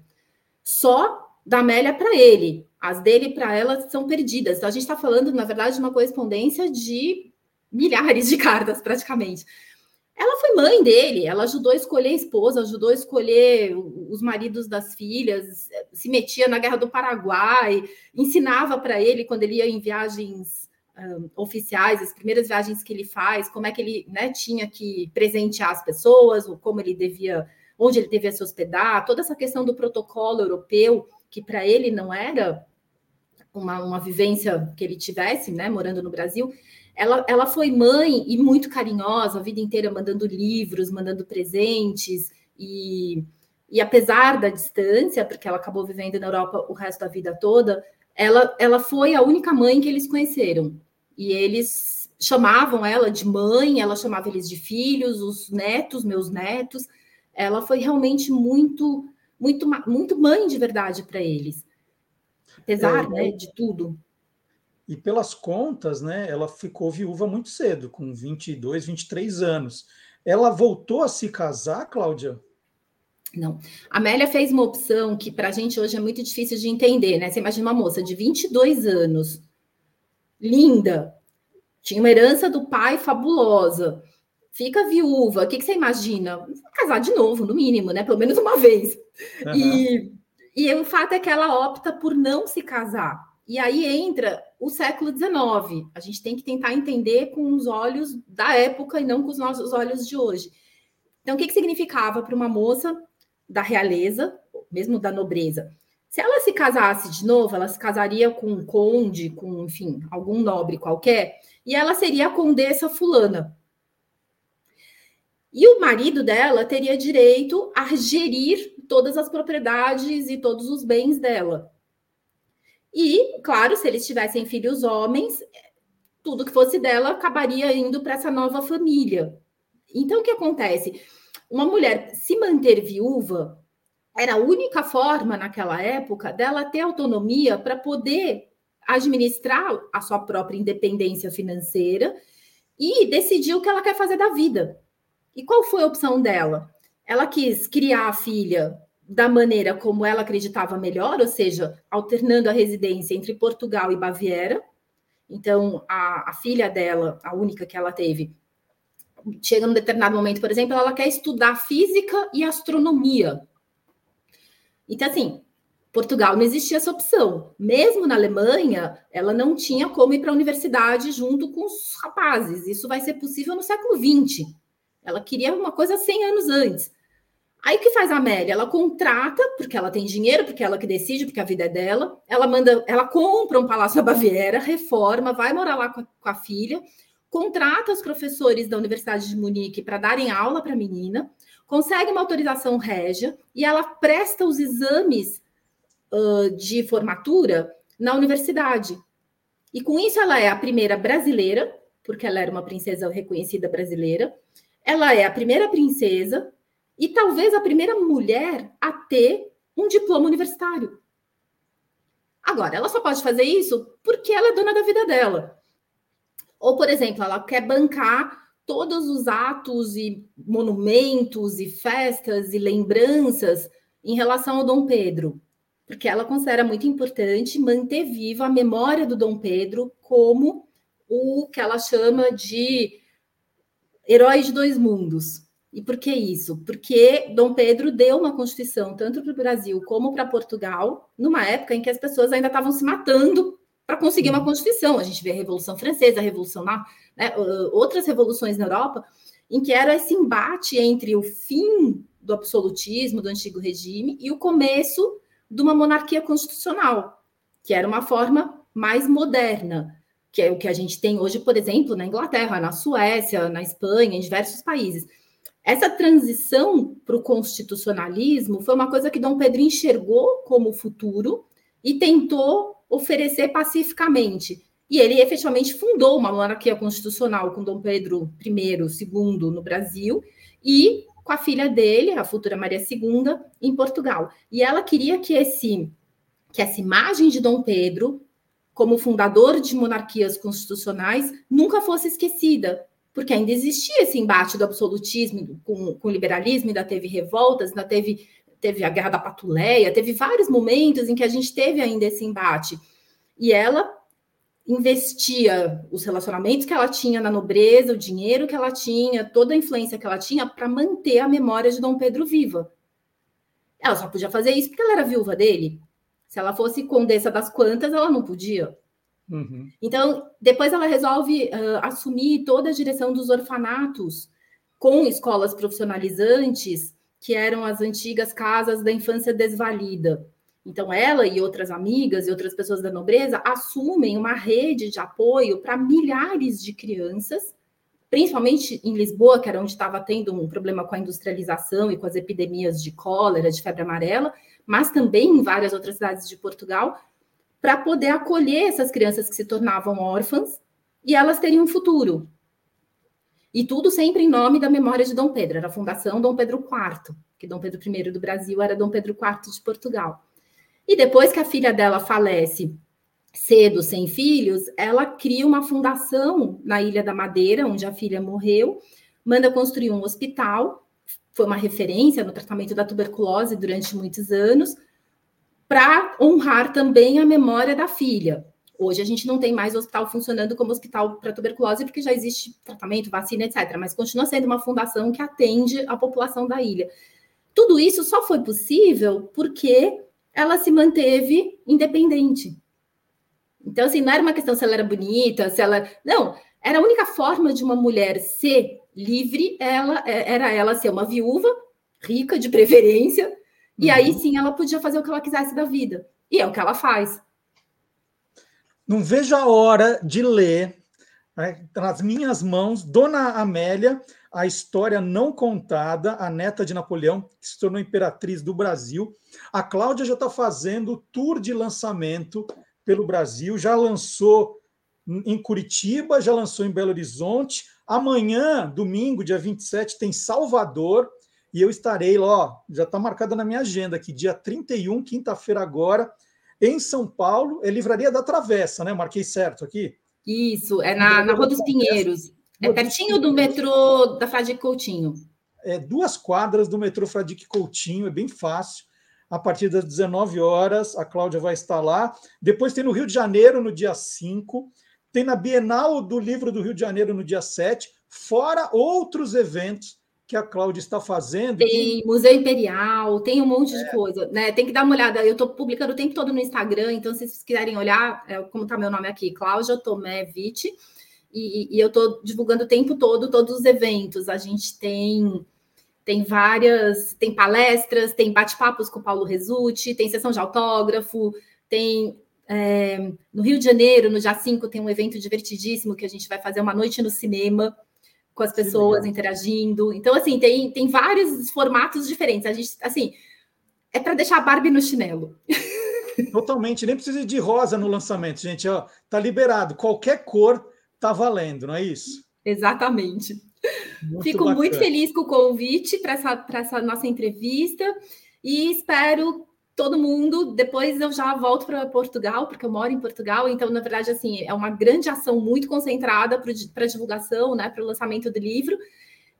Só da Amélia para ele. As dele para ela são perdidas. Então, a gente está falando, na verdade, de uma correspondência de milhares de cartas, praticamente. Ela foi mãe dele, ela ajudou a escolher a esposa, ajudou a escolher os maridos das filhas, se metia na Guerra do Paraguai, ensinava para ele quando ele ia em viagens um, oficiais, as primeiras viagens que ele faz, como é que ele né, tinha que presentear as pessoas, ou como ele devia onde ele devia se hospedar, toda essa questão do protocolo europeu, que para ele não era uma, uma vivência que ele tivesse, né, morando no Brasil, ela, ela foi mãe e muito carinhosa a vida inteira, mandando livros, mandando presentes, e, e apesar da distância, porque ela acabou vivendo na Europa o resto da vida toda, ela, ela foi a única mãe que eles conheceram. E eles chamavam ela de mãe, ela chamava eles de filhos, os netos, meus netos ela foi realmente muito, muito, muito mãe de verdade para eles, apesar é, né, de tudo. E pelas contas, né, ela ficou viúva muito cedo, com 22, 23 anos. Ela voltou a se casar, Cláudia? Não. A Amélia fez uma opção que para a gente hoje é muito difícil de entender, né? Você imagina uma moça de 22 anos, linda, tinha uma herança do pai fabulosa, fica viúva, o que, que você imagina? Casar de novo, no mínimo, né? Pelo menos uma vez. Uhum. E, e o fato é que ela opta por não se casar. E aí entra o século XIX. A gente tem que tentar entender com os olhos da época e não com os nossos olhos de hoje. Então, o que, que significava para uma moça da realeza, mesmo da nobreza? Se ela se casasse de novo, ela se casaria com um conde, com, enfim, algum nobre qualquer, e ela seria a condessa fulana. E o marido dela teria direito a gerir todas as propriedades e todos os bens dela. E, claro, se eles tivessem filhos homens, tudo que fosse dela acabaria indo para essa nova família. Então, o que acontece? Uma mulher se manter viúva era a única forma, naquela época, dela ter autonomia para poder administrar a sua própria independência financeira e decidir o que ela quer fazer da vida. E qual foi a opção dela? Ela quis criar a filha da maneira como ela acreditava melhor, ou seja, alternando a residência entre Portugal e Baviera. Então, a, a filha dela, a única que ela teve, chega num determinado momento, por exemplo, ela quer estudar física e astronomia. Então, assim, Portugal não existia essa opção. Mesmo na Alemanha, ela não tinha como ir para a universidade junto com os rapazes. Isso vai ser possível no século XX. Ela queria uma coisa 100 anos antes. Aí o que faz a Amélia? Ela contrata, porque ela tem dinheiro, porque ela que decide, porque a vida é dela. Ela manda, ela compra um palácio na Baviera, reforma, vai morar lá com a, com a filha, contrata os professores da Universidade de Munique para darem aula para a menina, consegue uma autorização régia e ela presta os exames uh, de formatura na universidade. E com isso ela é a primeira brasileira porque ela era uma princesa reconhecida brasileira. Ela é a primeira princesa e talvez a primeira mulher a ter um diploma universitário. Agora, ela só pode fazer isso porque ela é dona da vida dela. Ou, por exemplo, ela quer bancar todos os atos e monumentos e festas e lembranças em relação ao Dom Pedro, porque ela considera muito importante manter viva a memória do Dom Pedro como o que ela chama de herói de dois mundos. E por que isso? Porque Dom Pedro deu uma constituição tanto para o Brasil como para Portugal, numa época em que as pessoas ainda estavam se matando para conseguir uma constituição. A gente vê a Revolução Francesa, a Revolução na, né, outras revoluções na Europa, em que era esse embate entre o fim do absolutismo do antigo regime e o começo de uma monarquia constitucional, que era uma forma mais moderna, que é o que a gente tem hoje, por exemplo, na Inglaterra, na Suécia, na Espanha, em diversos países. Essa transição para o constitucionalismo foi uma coisa que Dom Pedro enxergou como futuro e tentou oferecer pacificamente. E ele efetivamente fundou uma monarquia constitucional com Dom Pedro I, II no Brasil e com a filha dele, a futura Maria II, em Portugal. E ela queria que esse que essa imagem de Dom Pedro como fundador de monarquias constitucionais nunca fosse esquecida, porque ainda existia esse embate do absolutismo com, com o liberalismo, ainda teve revoltas, ainda teve, teve a Guerra da Patuleia, teve vários momentos em que a gente teve ainda esse embate. E ela investia os relacionamentos que ela tinha na nobreza, o dinheiro que ela tinha, toda a influência que ela tinha para manter a memória de Dom Pedro viva. Ela só podia fazer isso porque ela era viúva dele. Se ela fosse condessa das quantas, ela não podia. Uhum. Então, depois ela resolve uh, assumir toda a direção dos orfanatos com escolas profissionalizantes, que eram as antigas casas da infância desvalida. Então, ela e outras amigas e outras pessoas da nobreza assumem uma rede de apoio para milhares de crianças, principalmente em Lisboa, que era onde estava tendo um problema com a industrialização e com as epidemias de cólera, de febre amarela, mas também em várias outras cidades de Portugal, para poder acolher essas crianças que se tornavam órfãs e elas teriam um futuro. E tudo sempre em nome da memória de Dom Pedro, era a Fundação Dom Pedro IV, que Dom Pedro I do Brasil era Dom Pedro IV de Portugal. E depois que a filha dela falece cedo, sem filhos, ela cria uma fundação na Ilha da Madeira, onde a filha morreu, manda construir um hospital, foi uma referência no tratamento da tuberculose durante muitos anos, para honrar também a memória da filha. Hoje a gente não tem mais hospital funcionando como hospital para tuberculose, porque já existe tratamento, vacina, etc. Mas continua sendo uma fundação que atende a população da ilha. Tudo isso só foi possível porque ela se manteve independente. Então, assim, não era uma questão se ela era bonita, se ela. Não, era a única forma de uma mulher ser livre, ela é, era ela ser uma viúva, rica de preferência, uhum. e aí sim ela podia fazer o que ela quisesse da vida. E é o que ela faz. Não vejo a hora de ler né, nas minhas mãos Dona Amélia, a história não contada, a neta de Napoleão, que se tornou imperatriz do Brasil. A Cláudia já está fazendo tour de lançamento pelo Brasil, já lançou em Curitiba, já lançou em Belo Horizonte. Amanhã, domingo, dia 27, tem Salvador. E eu estarei lá, ó, já está marcada na minha agenda aqui, dia 31, quinta-feira agora, em São Paulo. É Livraria da Travessa, né? Marquei certo aqui? Isso, é na, na Rua dos Pinheiros. É pertinho do metrô da Fradique Coutinho. É duas quadras do metrô Fradique Coutinho, é bem fácil. A partir das 19 horas, a Cláudia vai estar lá. Depois tem no Rio de Janeiro, no dia 5. Tem na Bienal do Livro do Rio de Janeiro, no dia 7. Fora outros eventos que a Cláudia está fazendo. Tem Museu Imperial, tem um monte é. de coisa, né? Tem que dar uma olhada. Eu estou publicando o tempo todo no Instagram, então se vocês quiserem olhar, é, como está meu nome aqui, Cláudia Tomé Vitti e, e eu estou divulgando o tempo todo todos os eventos. A gente tem tem várias, tem palestras, tem bate-papos com o Paulo Resulti, tem sessão de autógrafo, tem é, no Rio de Janeiro, no dia 5, tem um evento divertidíssimo que a gente vai fazer uma noite no cinema com as pessoas interagindo. Então, assim, tem, tem vários formatos diferentes. A gente, assim, é para deixar a Barbie no chinelo. Totalmente, nem precisa de rosa no lançamento, gente. Ó, tá liberado. Qualquer cor tá valendo, não é isso? Exatamente. Muito Fico bacana. muito feliz com o convite para essa, essa nossa entrevista e espero todo mundo. Depois eu já volto para Portugal, porque eu moro em Portugal, então, na verdade, assim, é uma grande ação muito concentrada para divulgação, né, para o lançamento do livro.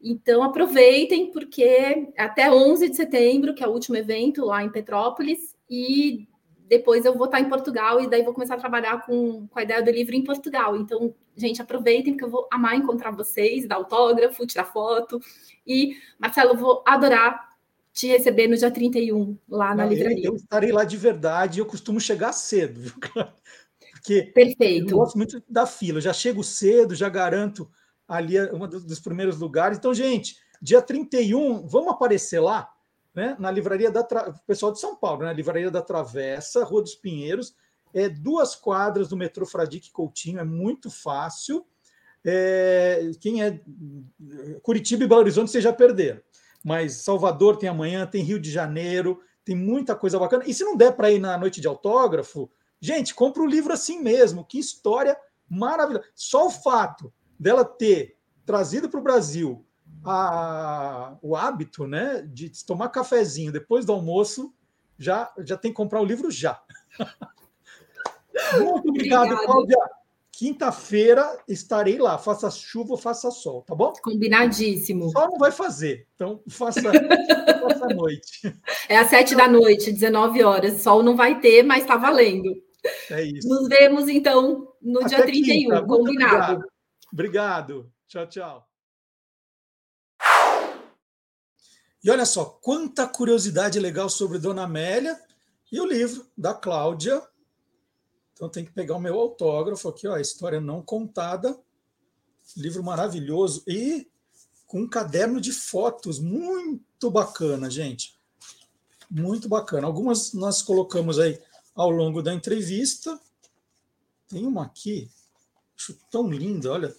Então, aproveitem, porque até 11 de setembro, que é o último evento lá em Petrópolis, e depois eu vou estar em Portugal e daí vou começar a trabalhar com, com a ideia do livro em Portugal. Então, gente, aproveitem, porque eu vou amar encontrar vocês, dar autógrafo, tirar foto. E, Marcelo, eu vou adorar te receber no dia 31, lá na Não, livraria. Eu, eu, estarei lá de verdade, eu costumo chegar cedo, viu? Porque Perfeito. eu gosto muito da fila, eu já chego cedo, já garanto ali um dos primeiros lugares. Então, gente, dia 31, vamos aparecer lá, né? Na livraria da Tra... pessoal de São Paulo, né? Livraria da Travessa, Rua dos Pinheiros, é duas quadras do metrô Fradique Coutinho, é muito fácil. É... quem é Curitiba e Belo Horizonte, você já perderam. Mas Salvador tem amanhã, tem Rio de Janeiro, tem muita coisa bacana. E se não der para ir na noite de autógrafo, gente, compra o livro assim mesmo. Que história maravilhosa. Só o fato dela ter trazido para o Brasil a, o hábito né, de tomar cafezinho depois do almoço, já, já tem que comprar o livro já. (laughs) Muito obrigado, Obrigada. Cláudia. Quinta-feira estarei lá, faça chuva ou faça sol, tá bom? Combinadíssimo. Só não vai fazer, então faça, (laughs) faça a noite. É às sete da noite, 19 horas. Sol não vai ter, mas está valendo. É isso. Nos vemos então no Até dia 31, quinta. combinado. Obrigado. obrigado. Tchau, tchau. E olha só, quanta curiosidade legal sobre Dona Amélia e o livro da Cláudia. Então tem que pegar o meu autógrafo aqui, ó, história não contada. Livro maravilhoso e com um caderno de fotos muito bacana, gente. Muito bacana. Algumas nós colocamos aí ao longo da entrevista. Tem uma aqui, acho tão linda, olha.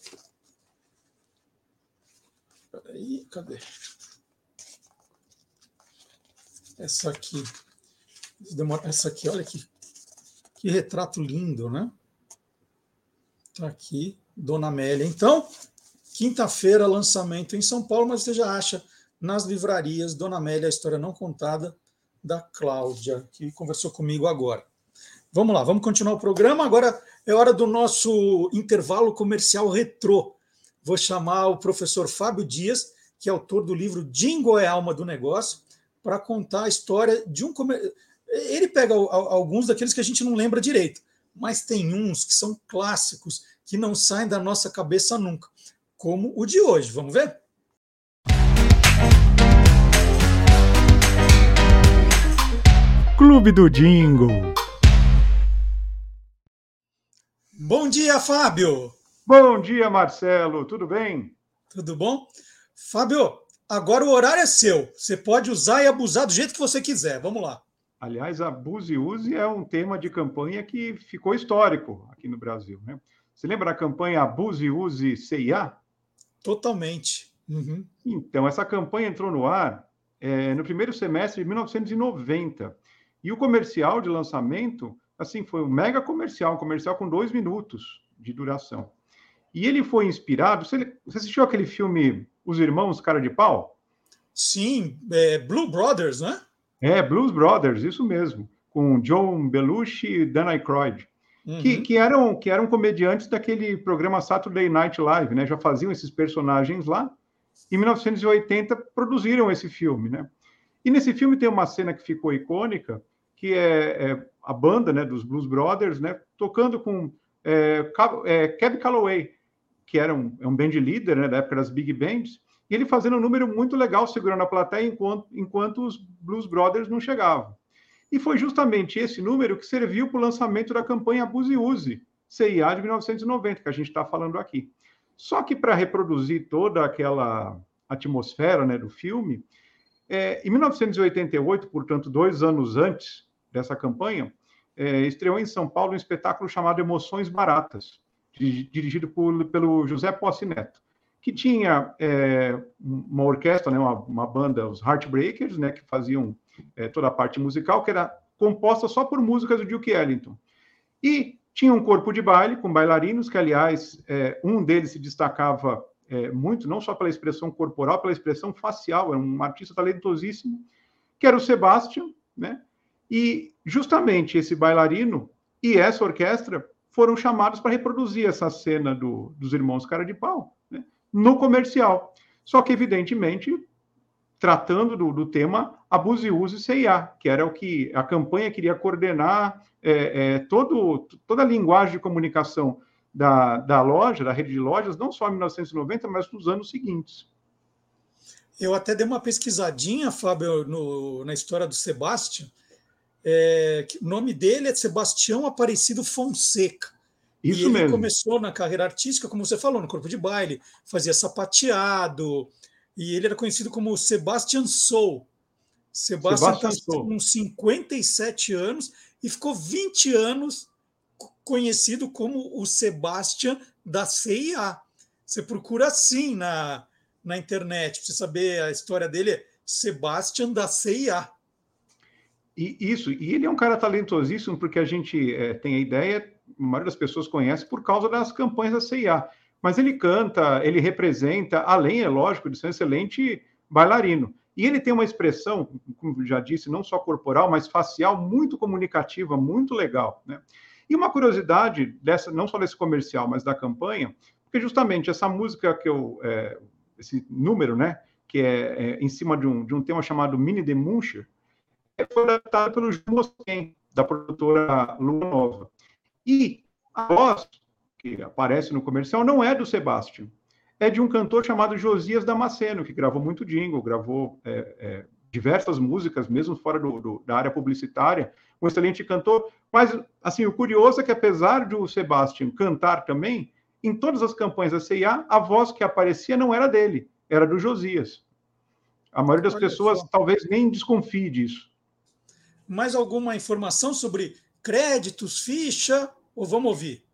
Peraí, cadê? Essa aqui. Essa aqui, olha que, que retrato lindo, né? Está aqui, Dona Amélia. Então, quinta-feira, lançamento em São Paulo, mas você já acha nas livrarias Dona Amélia, a história não contada da Cláudia, que conversou comigo agora. Vamos lá, vamos continuar o programa. Agora é hora do nosso intervalo comercial retrô. Vou chamar o professor Fábio Dias, que é autor do livro Jingle é Alma do Negócio, para contar a história de um. Ele pega alguns daqueles que a gente não lembra direito, mas tem uns que são clássicos, que não saem da nossa cabeça nunca, como o de hoje. Vamos ver? Clube do Jingle. Bom dia, Fábio. Bom dia, Marcelo. Tudo bem? Tudo bom? Fábio, Agora o horário é seu. Você pode usar e abusar do jeito que você quiser. Vamos lá. Aliás, abuse e use é um tema de campanha que ficou histórico aqui no Brasil. Né? Você lembra da campanha Abuse e Use CIA? Totalmente. Uhum. Então, essa campanha entrou no ar é, no primeiro semestre de 1990. E o comercial de lançamento, assim, foi um mega comercial, um comercial com dois minutos de duração. E ele foi inspirado. Você, você assistiu aquele filme Os Irmãos Cara de Pau? Sim, é Blue Brothers, né? É, Blues Brothers, isso mesmo. Com John Belushi e Dan Aykroyd. Uhum. Que, que, eram, que eram comediantes daquele programa Saturday Night Live, né? Já faziam esses personagens lá. Em 1980 produziram esse filme, né? E nesse filme tem uma cena que ficou icônica, que é, é a banda, né, dos Blues Brothers, né, tocando com é, é, Cab Calloway, que era um, é um band líder né, da época das big bands, e ele fazendo um número muito legal, segurando a plateia enquanto, enquanto os Blues Brothers não chegavam. E foi justamente esse número que serviu para o lançamento da campanha Abuse Use, CIA de 1990, que a gente está falando aqui. Só que para reproduzir toda aquela atmosfera né, do filme, é, em 1988, portanto, dois anos antes dessa campanha, é, estreou em São Paulo um espetáculo chamado Emoções Baratas, dirigido por, pelo José Posse Neto, que tinha é, uma orquestra, né, uma, uma, banda, os Heartbreakers, né, que faziam é, toda a parte musical, que era composta só por músicas do Duke Ellington. E tinha um corpo de baile com bailarinos, que, aliás, é, um deles se destacava é, muito, não só pela expressão corporal, pela expressão facial, é um artista talentosíssimo, que era o Sebastian, né? E justamente esse bailarino e essa orquestra foram chamados para reproduzir essa cena do, dos irmãos Cara de Pau? No comercial. Só que, evidentemente, tratando do, do tema Abuse e Use CIA, que era o que a campanha queria coordenar é, é, todo, toda a linguagem de comunicação da, da loja, da rede de lojas, não só em 1990, mas nos anos seguintes. Eu até dei uma pesquisadinha, Fábio, no, na história do Sebastião. É, o nome dele é Sebastião Aparecido Fonseca. Isso e ele mesmo. começou na carreira artística, como você falou, no corpo de baile, fazia sapateado, e ele era conhecido como Sebastian Soul. Sebastian está com 57 anos e ficou 20 anos conhecido como o Sebastian da CIA. Você procura assim na, na internet, para você saber a história dele, é Sebastian da CIA. E, isso, e ele é um cara talentosíssimo, porque a gente é, tem a ideia, a maioria das pessoas conhece por causa das campanhas da CIA. Mas ele canta, ele representa, além, é lógico, de ser um excelente bailarino. E ele tem uma expressão, como já disse, não só corporal, mas facial, muito comunicativa, muito legal. Né? E uma curiosidade dessa, não só desse comercial, mas da campanha, porque justamente essa música que eu, é, esse número, né, que é, é, em cima de um, de um tema chamado Mini de Muncher, é, foi adaptado pelo João Mosquen, da produtora Lua Nova. E a voz que aparece no comercial não é do Sebastião, é de um cantor chamado Josias Damasceno, que gravou muito jingle, gravou é, é, diversas músicas, mesmo fora do, do, da área publicitária, um excelente cantor. Mas, assim, o curioso é que, apesar de o Sebastian cantar também, em todas as campanhas da CIA, a voz que aparecia não era dele, era do Josias. A maioria das Olha pessoas só. talvez nem desconfie disso. Mais alguma informação sobre créditos, ficha, ou vamos ouvir?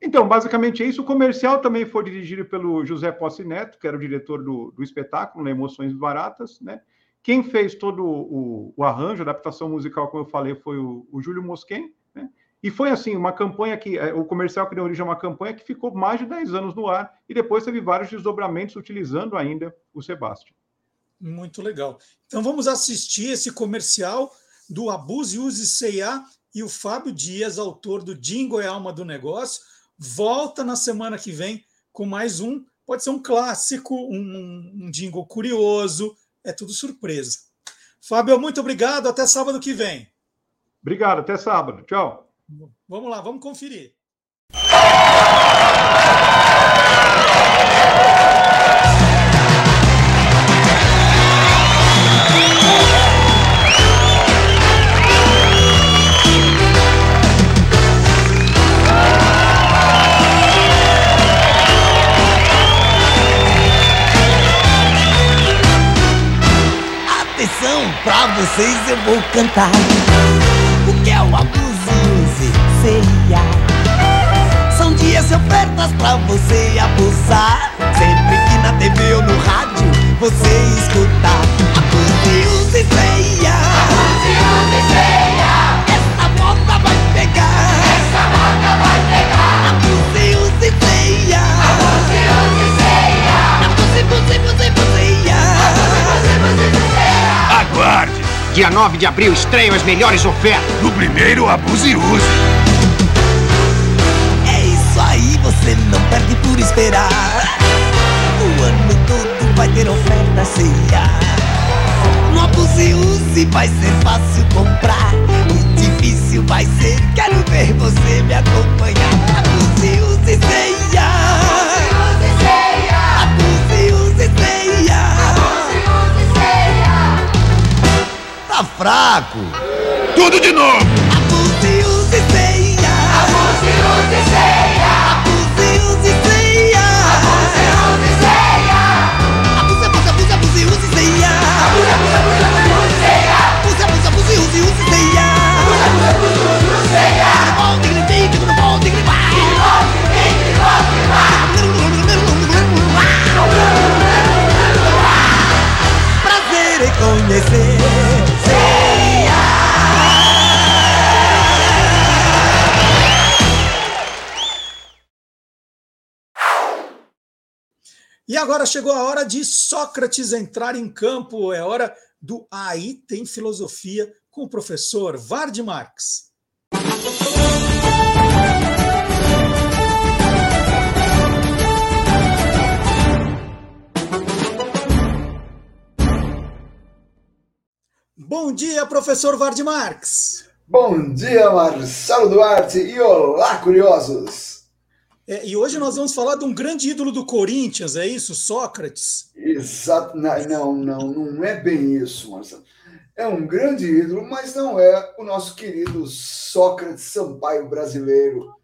Então, basicamente é isso. O comercial também foi dirigido pelo José Posse Neto, que era o diretor do, do espetáculo, né, Emoções Baratas, né? Quem fez todo o, o, arranjo, a adaptação musical, como eu falei, foi o, o Júlio Mosquen, né? E foi assim, uma campanha que, é, o comercial que deu origem a uma campanha que ficou mais de 10 anos no ar, e depois teve vários desdobramentos utilizando ainda o Sebastião. Muito legal. Então vamos assistir esse comercial do Abuse Use C&A e o Fábio Dias, autor do Jingle é Alma do Negócio, volta na semana que vem com mais um, pode ser um clássico, um, um jingle curioso, é tudo surpresa. Fábio, muito obrigado. Até sábado que vem. Obrigado, até sábado. Tchau. Vamos lá, vamos conferir. Pra vocês eu vou cantar. O que é o abuse, ceia São dias e ofertas pra você abusar Sempre que na TV ou no rádio você escutar. Abuse, use, ceia Abuse, use, ceia Aguarde! Dia 9 de abril estreiam as melhores ofertas. No primeiro, abuse e use. É isso aí, você não perde por esperar. O ano todo vai ter oferta ceia. No Abuse e Use vai ser fácil comprar. O difícil vai ser, quero ver você me acompanhar. Abuse e Use ceia. Tá fraco. Tudo de novo. Abuse Use ceia. Abuse, use, ceia Abuse Use ceia. Abuse, use, ceia Abuse, abuse, abuse, abuse e Use ceia. Abuse, abuse, abuse, abuse, ceia Abuse, abuse, abuse e Use use ceia. Abuse, abuse, abuse, Bom, bom, vai. Vai Prazer em conhecer E agora chegou a hora de Sócrates entrar em campo. É hora do Aí Tem Filosofia com o professor Vard Marx. Bom dia, professor Vard Marx. Bom dia, Marcelo Duarte e olá, curiosos. É, e hoje nós vamos falar de um grande ídolo do Corinthians, é isso? Sócrates? Exato. Não, não, não é bem isso, Marcelo. É um grande ídolo, mas não é o nosso querido Sócrates Sampaio brasileiro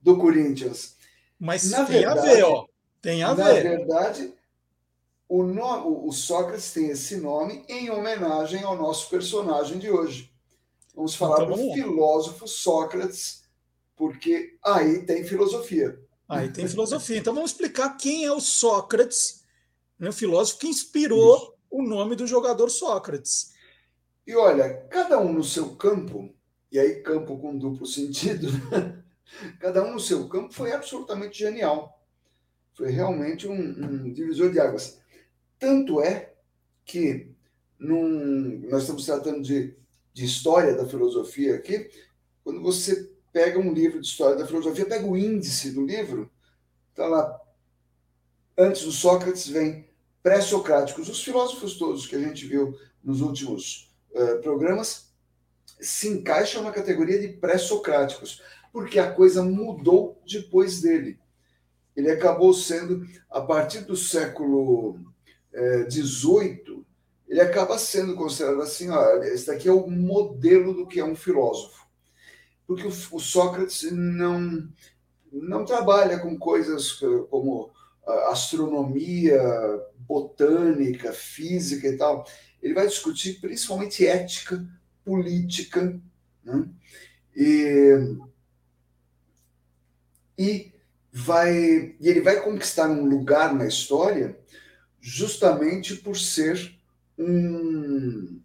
do Corinthians. Mas na tem verdade, a ver, ó. Tem a na ver. Na verdade, o, no, o Sócrates tem esse nome em homenagem ao nosso personagem de hoje. Vamos falar então, do filósofo Sócrates porque aí tem filosofia. Aí tem filosofia. Então vamos explicar quem é o Sócrates, né, o filósofo que inspirou Isso. o nome do jogador Sócrates. E olha, cada um no seu campo, e aí campo com duplo sentido, (laughs) cada um no seu campo foi absolutamente genial. Foi realmente um, um divisor de águas. Tanto é que num, nós estamos tratando de, de história da filosofia aqui, quando você pega um livro de história da filosofia, pega o índice do livro, está lá. Antes do Sócrates vem pré-socráticos. Os filósofos todos que a gente viu nos últimos uh, programas se encaixam na categoria de pré-socráticos, porque a coisa mudou depois dele. Ele acabou sendo, a partir do século XVIII, uh, ele acaba sendo considerado assim: ó, esse daqui é o modelo do que é um filósofo porque o, o Sócrates não, não trabalha com coisas como astronomia, botânica, física e tal. Ele vai discutir principalmente ética, política, né? e, e vai e ele vai conquistar um lugar na história justamente por ser um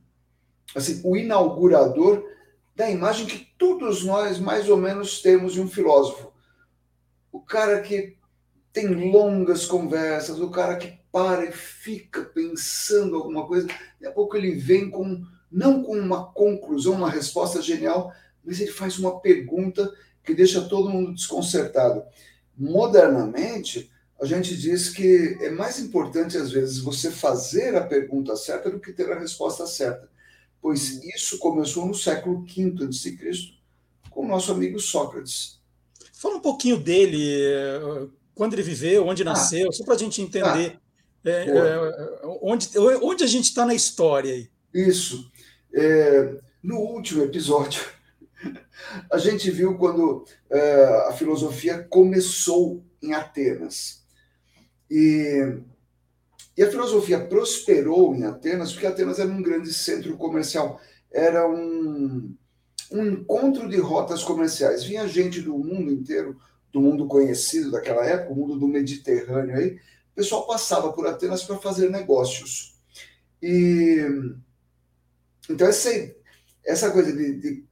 assim o inaugurador da imagem que todos nós mais ou menos temos de um filósofo. O cara que tem longas conversas, o cara que para e fica pensando alguma coisa, daqui a pouco ele vem com não com uma conclusão, uma resposta genial, mas ele faz uma pergunta que deixa todo mundo desconcertado. Modernamente, a gente diz que é mais importante às vezes você fazer a pergunta certa do que ter a resposta certa pois isso começou no século V a.C., com o nosso amigo Sócrates. Fala um pouquinho dele, quando ele viveu, onde ah. nasceu, ah, só para a gente entender ah, é, é, onde, onde a gente está na história aí. Isso. É, no último episódio, (laughs) a gente viu quando é, a filosofia começou em Atenas. E e a filosofia prosperou em Atenas porque Atenas era um grande centro comercial, era um, um encontro de rotas comerciais. Vinha gente do mundo inteiro, do mundo conhecido daquela época, o mundo do Mediterrâneo aí. O pessoal passava por Atenas para fazer negócios. E então essa, essa coisa de, de,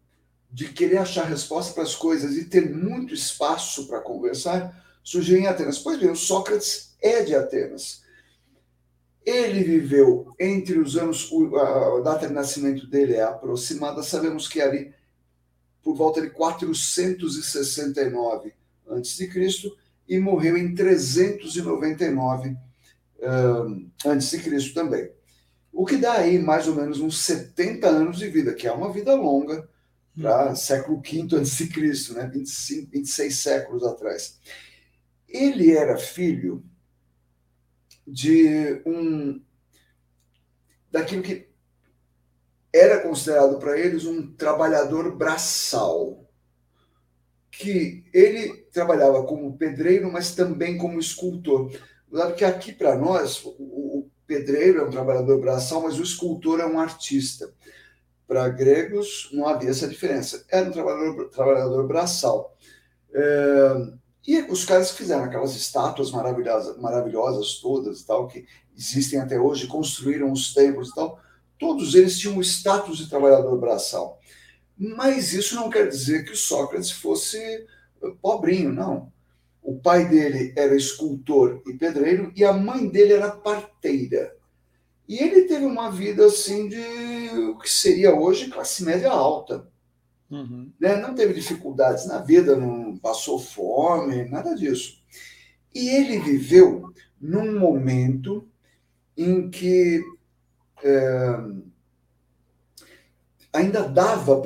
de querer achar resposta para as coisas e ter muito espaço para conversar surgiu em Atenas. Pois bem, o Sócrates é de Atenas. Ele viveu entre os anos, a data de nascimento dele é aproximada, sabemos que ali por volta de 469 a.C. e morreu em 399 a.C. também. O que dá aí mais ou menos uns 70 anos de vida, que é uma vida longa para uhum. século V a.C., né? 25, 26 séculos atrás. Ele era filho de um daquilo que era considerado para eles um trabalhador braçal, que ele trabalhava como pedreiro, mas também como escultor. Sabe que aqui para nós o, pedreiro é um trabalhador braçal, mas o escultor é um artista. Para gregos não havia essa diferença. Era um trabalhador, trabalhador braçal. É, e os caras que fizeram aquelas estátuas maravilhosas, maravilhosas todas, tal, que existem até hoje, construíram os templos e tal, todos eles tinham o status de trabalhador braçal. Mas isso não quer dizer que o Sócrates fosse pobrinho, não. O pai dele era escultor e pedreiro e a mãe dele era parteira. E ele teve uma vida assim de o que seria hoje classe média alta. Uhum. Né? Não teve dificuldades na vida, não passou fome, nada disso. E ele viveu num momento em que é, ainda dava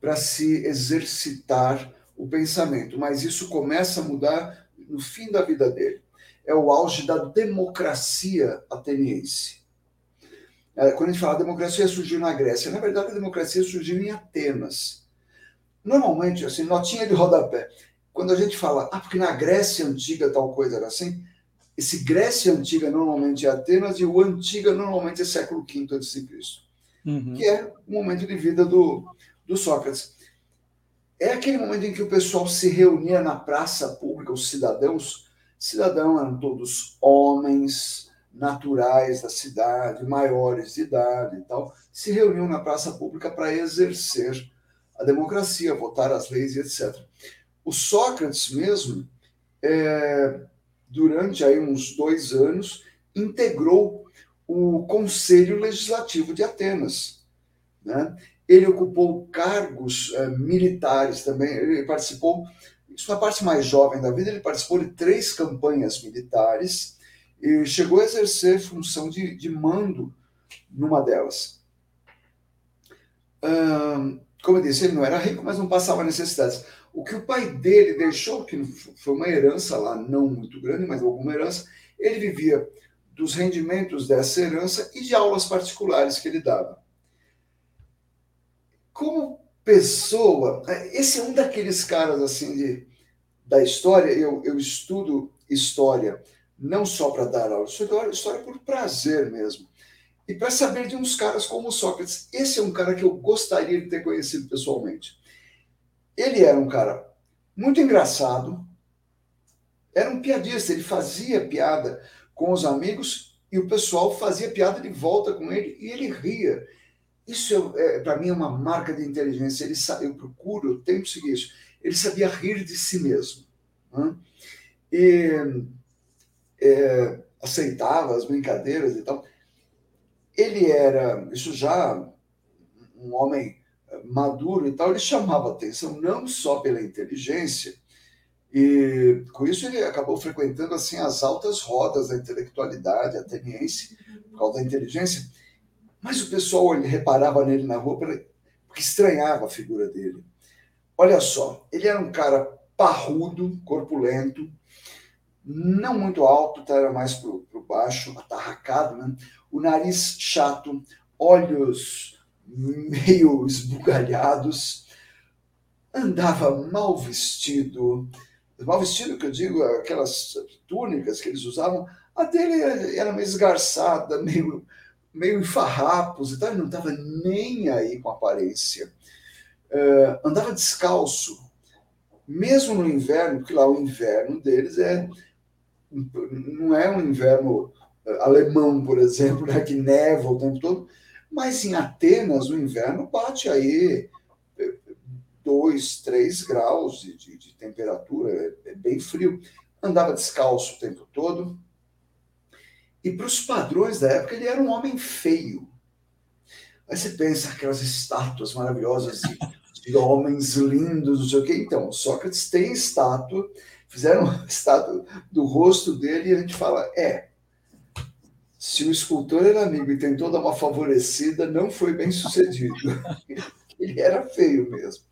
para se exercitar o pensamento, mas isso começa a mudar no fim da vida dele. É o auge da democracia ateniense. É, quando a gente fala democracia surgiu na Grécia, na verdade a democracia surgiu em Atenas. Normalmente, assim, notinha de rodapé. Quando a gente fala, ah, porque na Grécia antiga tal coisa era assim, esse Grécia antiga normalmente é Atenas e o antiga normalmente é século V a.C., uhum. que é o momento de vida do, do Sócrates. É aquele momento em que o pessoal se reunia na praça pública, os cidadãos. Cidadãos eram todos homens naturais da cidade, maiores de idade e tal, se reuniam na praça pública para exercer a democracia, votar as leis e etc. O Sócrates mesmo, é, durante aí uns dois anos, integrou o Conselho Legislativo de Atenas. Né? Ele ocupou cargos é, militares também, ele participou, isso na parte mais jovem da vida, ele participou de três campanhas militares e chegou a exercer função de, de mando numa delas. Como eu disse, ele não era rico, mas não passava necessidades. O que o pai dele deixou, que foi uma herança lá, não muito grande, mas alguma herança, ele vivia dos rendimentos dessa herança e de aulas particulares que ele dava. Como pessoa, esse é um daqueles caras assim de, da história, eu, eu estudo história não só para dar aula, eu história por prazer mesmo. E para saber de uns caras como Sócrates. Esse é um cara que eu gostaria de ter conhecido pessoalmente. Ele era um cara muito engraçado, era um piadista, ele fazia piada com os amigos e o pessoal fazia piada de volta com ele e ele ria. Isso é, é para mim é uma marca de inteligência. Ele eu procuro, eu que seguir isso. Ele sabia rir de si mesmo. Né? E é, aceitava as brincadeiras e tal. Ele era, isso já um homem maduro e tal, ele chamava atenção não só pela inteligência, e com isso ele acabou frequentando assim as altas rodas da intelectualidade ateniense, por causa da inteligência, mas o pessoal ele reparava nele na rua porque estranhava a figura dele. Olha só, ele era um cara parrudo, corpulento, não muito alto, tá, era mais para o baixo, atarracado, né? o nariz chato, olhos meio esbugalhados, andava mal vestido, mal vestido que eu digo, aquelas túnicas que eles usavam, a dele era meio esgarçada, meio, meio em farrapos e tal, ele não estava nem aí com aparência. Uh, andava descalço, mesmo no inverno, porque lá o inverno deles é não é um inverno alemão, por exemplo, né, que neva o tempo todo, mas em Atenas o inverno bate aí 2, 3 graus de, de, temperatura, é, é, bem frio. Andava descalço o tempo todo. E para os padrões da época, ele era um homem feio. Aí você pensa aquelas estátuas maravilosas de, de homens lindos, não sei o quê. Então, Sócrates tem estátua fizeram uma estátua do rosto dele e a gente fala: é, se o escultor era amigo e tentou dar uma favorecida, não foi bem sucedido. (laughs) Ele era feio mesmo.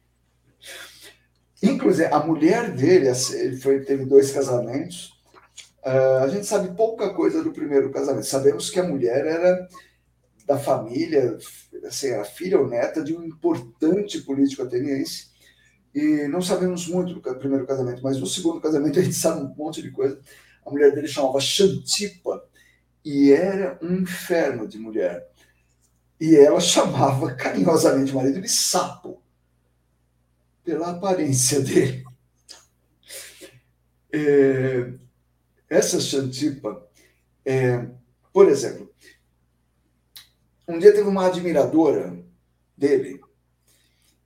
Inclusive, a mulher dele, ele foi, teve dois casamentos. Uh, a gente sabe pouca coisa do primeiro casamento. Sabemos que a mulher era da família, assim, era filha ou neta de um importante político ateniense e não sabemos muito do primeiro casamento, mas no segundo casamento a gente sabe um monte de coisa. A mulher dele chamava Xantipa e era um inferno de mulher. E ela chamava carinhosamente o marido de sapo, pela aparência dele. (laughs) É, essa Xantipa, é, por exemplo, um dia teve uma admiradora dele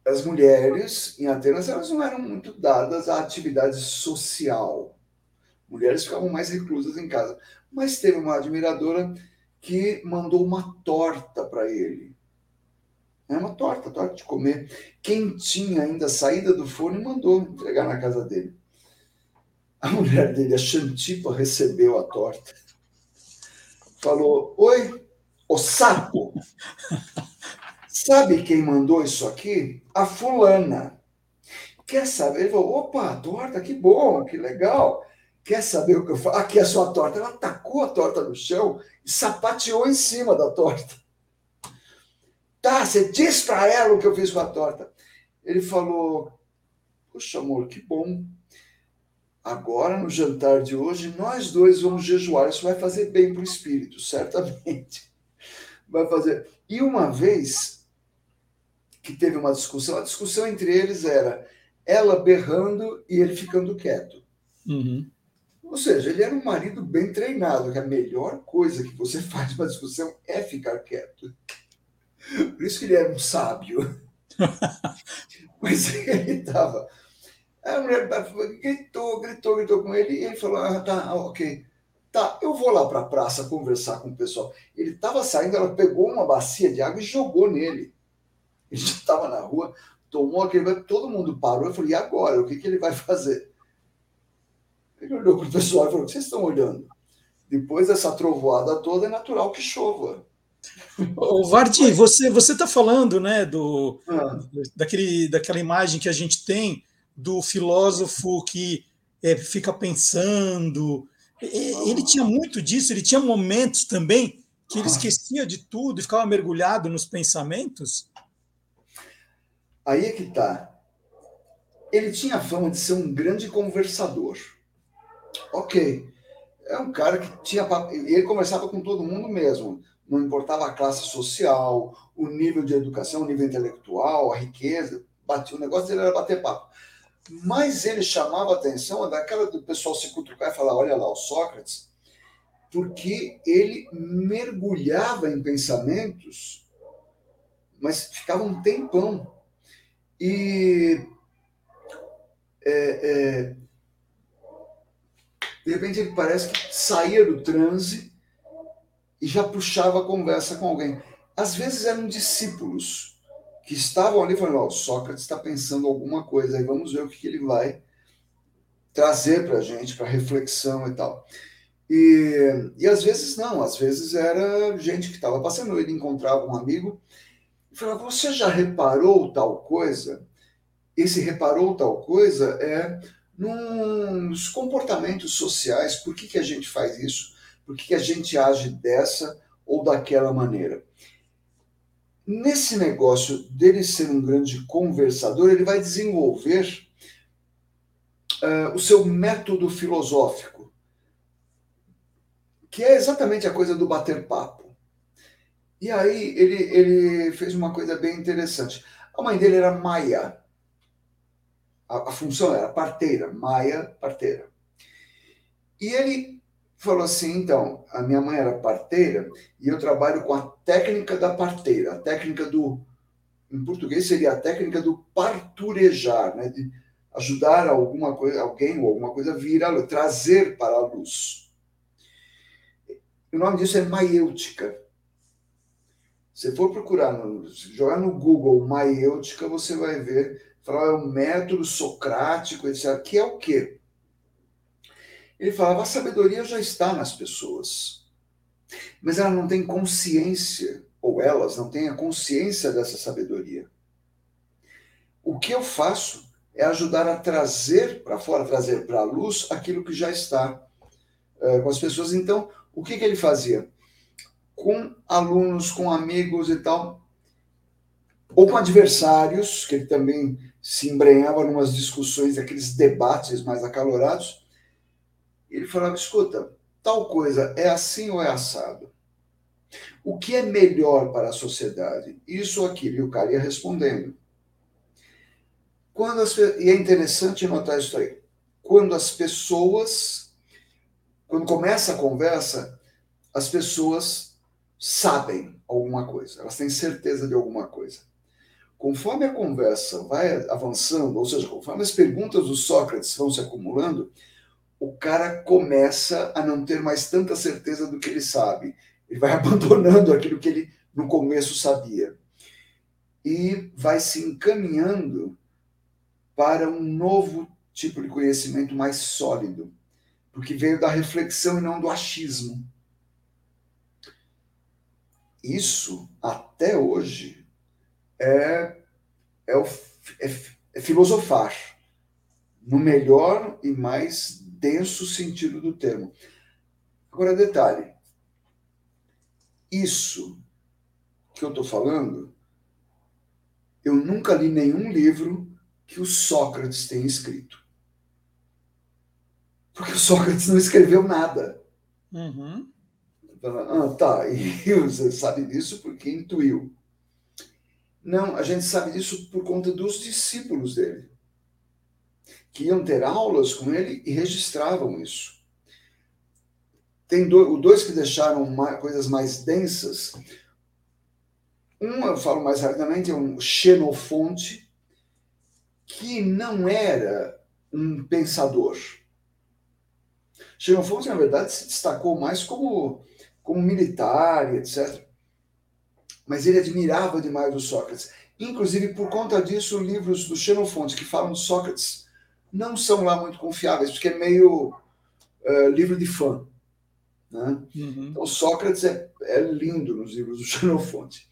as mulheres em Atenas elas não eram muito dadas à atividade social. Mulheres ficavam mais reclusas em casa. Mas teve uma admiradora que mandou uma torta para ele. É uma torta, torta de comer. Quentinha ainda, saída do forno, e mandou entregar na casa dele. A mulher dele, a Xantipa, recebeu a torta. Falou: Oi, o sapo. Sabe quem mandou isso aqui? A fulana. Quer saber? Ele falou: opa, torta, que bom, que legal. Quer saber o que eu falo? Aqui é a sua torta. Ela tacou a torta no chão e sapateou em cima da torta. Tá, você diz para ela o que eu fiz com a torta. Ele falou: Poxa, amor, que bom. Agora, no jantar de hoje, nós dois vamos jejuar. Isso vai fazer bem para o espírito, certamente. Vai fazer. E uma vez que teve uma discussão, a discussão entre eles era ela berrando e ele ficando quieto. Uhum. Ou seja, ele era um marido bem treinado, que a melhor coisa que você (laughs) faz numa discussão é ficar quieto. Por isso que ele era um sábio. (laughs) Mas ele estava. A mulher gritou, gritou, gritou com ele, e ele falou: ah, tá, ok. Tá, eu vou lá para a praça conversar com o pessoal. Ele estava saindo, ela pegou uma bacia de água e jogou nele. Ele estava na rua, tomou aquele. Todo mundo parou. Eu falei: e agora? O que, que ele vai fazer? Ele olhou para o pessoal e falou: o que vocês estão olhando? Depois dessa trovoada toda, é natural que chova. O Vardi, você você está falando, né, do ah. daquele daquela imagem que a gente tem do filósofo que é, fica pensando. Ele tinha muito disso. Ele tinha momentos também que ele esquecia de tudo e ficava mergulhado nos pensamentos. Aí é que tá. Ele tinha a fama de ser um grande conversador. Ok. É um cara que tinha. Ele conversava com todo mundo mesmo não importava a classe social, o nível de educação, o nível intelectual, a riqueza, batia, o negócio dele era bater papo. Mas ele chamava a atenção daquela do pessoal se cutucar e falar: olha lá, o Sócrates, porque ele mergulhava em pensamentos, mas ficava um tempão. E é, é, de repente ele parece que saía do transe e já puxava a conversa com alguém. Às vezes eram discípulos que estavam ali falando: oh, Sócrates está pensando alguma coisa, aí vamos ver o que, que ele vai trazer para a gente, para reflexão e tal. E, e às vezes não, às vezes era gente que estava passando, ele encontrava um amigo e falava: Você já reparou tal coisa? Esse reparou tal coisa é nos comportamentos sociais, por que, que a gente faz isso? Por que a gente age dessa ou daquela maneira? Nesse negócio dele ser um grande conversador, ele vai desenvolver uh, o seu método filosófico, que é exatamente a coisa do bater papo. E aí ele, ele fez uma coisa bem interessante. A mãe dele era Maia. A, a função era parteira, Maia, parteira. E ele falou assim: então, a minha mãe era parteira e eu trabalho com a técnica da parteira, a técnica do. Em português seria a técnica do parturejar, né? de ajudar alguma coisa, alguém ou alguma coisa a vir a trazer para a luz. O nome disso é maiêutica. Se for procurar, no, jogar no Google maiêutica, você vai ver, falar é um método socrático, etc. Que é o quê? Ele falava: a sabedoria já está nas pessoas, mas ela não tem consciência, ou elas não têm a consciência dessa sabedoria. O que eu faço é ajudar a trazer para fora, trazer para a luz aquilo que já está uh, com as pessoas. Então, o que, que ele fazia? Com alunos, com amigos e tal, ou com adversários, que ele também se embrenhava em umas discussões, aqueles debates mais acalorados, ele falava: escuta, tal coisa é assim ou é assado? O que é melhor para a sociedade? Isso ou aquilo? E o cara ia respondendo. Quando as, e é interessante notar isso aí. Quando as pessoas, quando começa a conversa, as pessoas sabem alguma coisa, elas têm certeza de alguma coisa. Conforme a conversa vai avançando, ou seja, conforme as perguntas do Sócrates vão se acumulando, o cara começa a não ter mais tanta certeza do que ele sabe. Ele vai (laughs) abandonando aquilo que ele no começo sabia. E vai se encaminhando para um novo tipo de conhecimento mais sólido, porque veio da reflexão e não do achismo. Isso, até hoje, é, é, o, é, é filosofar, no melhor e mais denso sentido do termo. Agora, detalhe: isso que eu estou falando, eu nunca li nenhum livro que o Sócrates tenha escrito. Porque o Sócrates não escreveu nada. Uhum. Ah, tá. (laughs) E você sabe disso porque intuiu. Não, a gente sabe disso por conta dos discípulos dele, que iam ter aulas com ele e registravam isso. Tem dois, que deixaram coisas mais densas. Um, eu falo mais rapidamente, é um Xenofonte, que não era um pensador. Xenofonte, na verdade, se destacou mais como, como militar, etc. Mas ele admirava demais o Sócrates. Inclusive, por conta disso, livros do Xenofonte que falam de Sócrates não são lá muito confiáveis, porque é meio uh, livro de fã. Né? Uhum. Então, Sócrates é, é, lindo nos livros do (laughs) Xenofonte.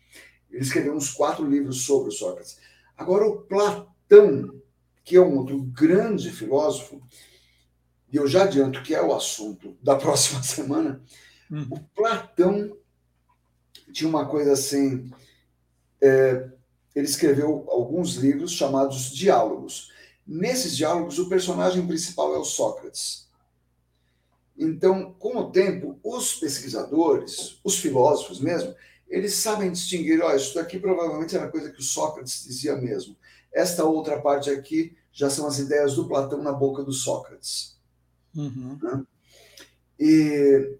Ele escreveu uns quatro livros sobre o Sócrates. Agora, o Platão, que é um outro grande filósofo, e eu já adianto que é o assunto da (laughs) próxima semana, uhum. o Platão tinha uma coisa assim. É, ele escreveu alguns livros chamados Diálogos. Nesses diálogos, o personagem principal é o Sócrates. Então, com o tempo, os pesquisadores, os filósofos mesmo, eles sabem distinguir, olha, isso daqui provavelmente era coisa que o Sócrates dizia mesmo. Esta outra parte aqui já são as ideias do Platão na boca do Sócrates. Uhum. Né? E,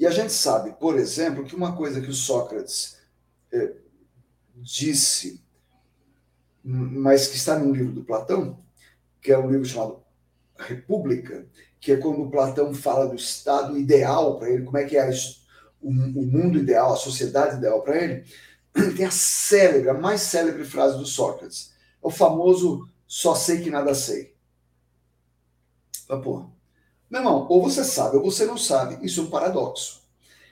e a gente sabe, por exemplo, que uma coisa que o Sócrates é, disse, mas que está no livro do Platão, que é um livro chamado República, que é quando Platão fala do estado ideal para ele, como é que é o, o mundo ideal, a sociedade ideal para ele, (clears throat) tem a célebre, a mais célebre frase do Sócrates. É o famoso só sei que nada sei. Mas, pô, meu irmão, ou você sabe ou você não sabe. Isso é um paradoxo.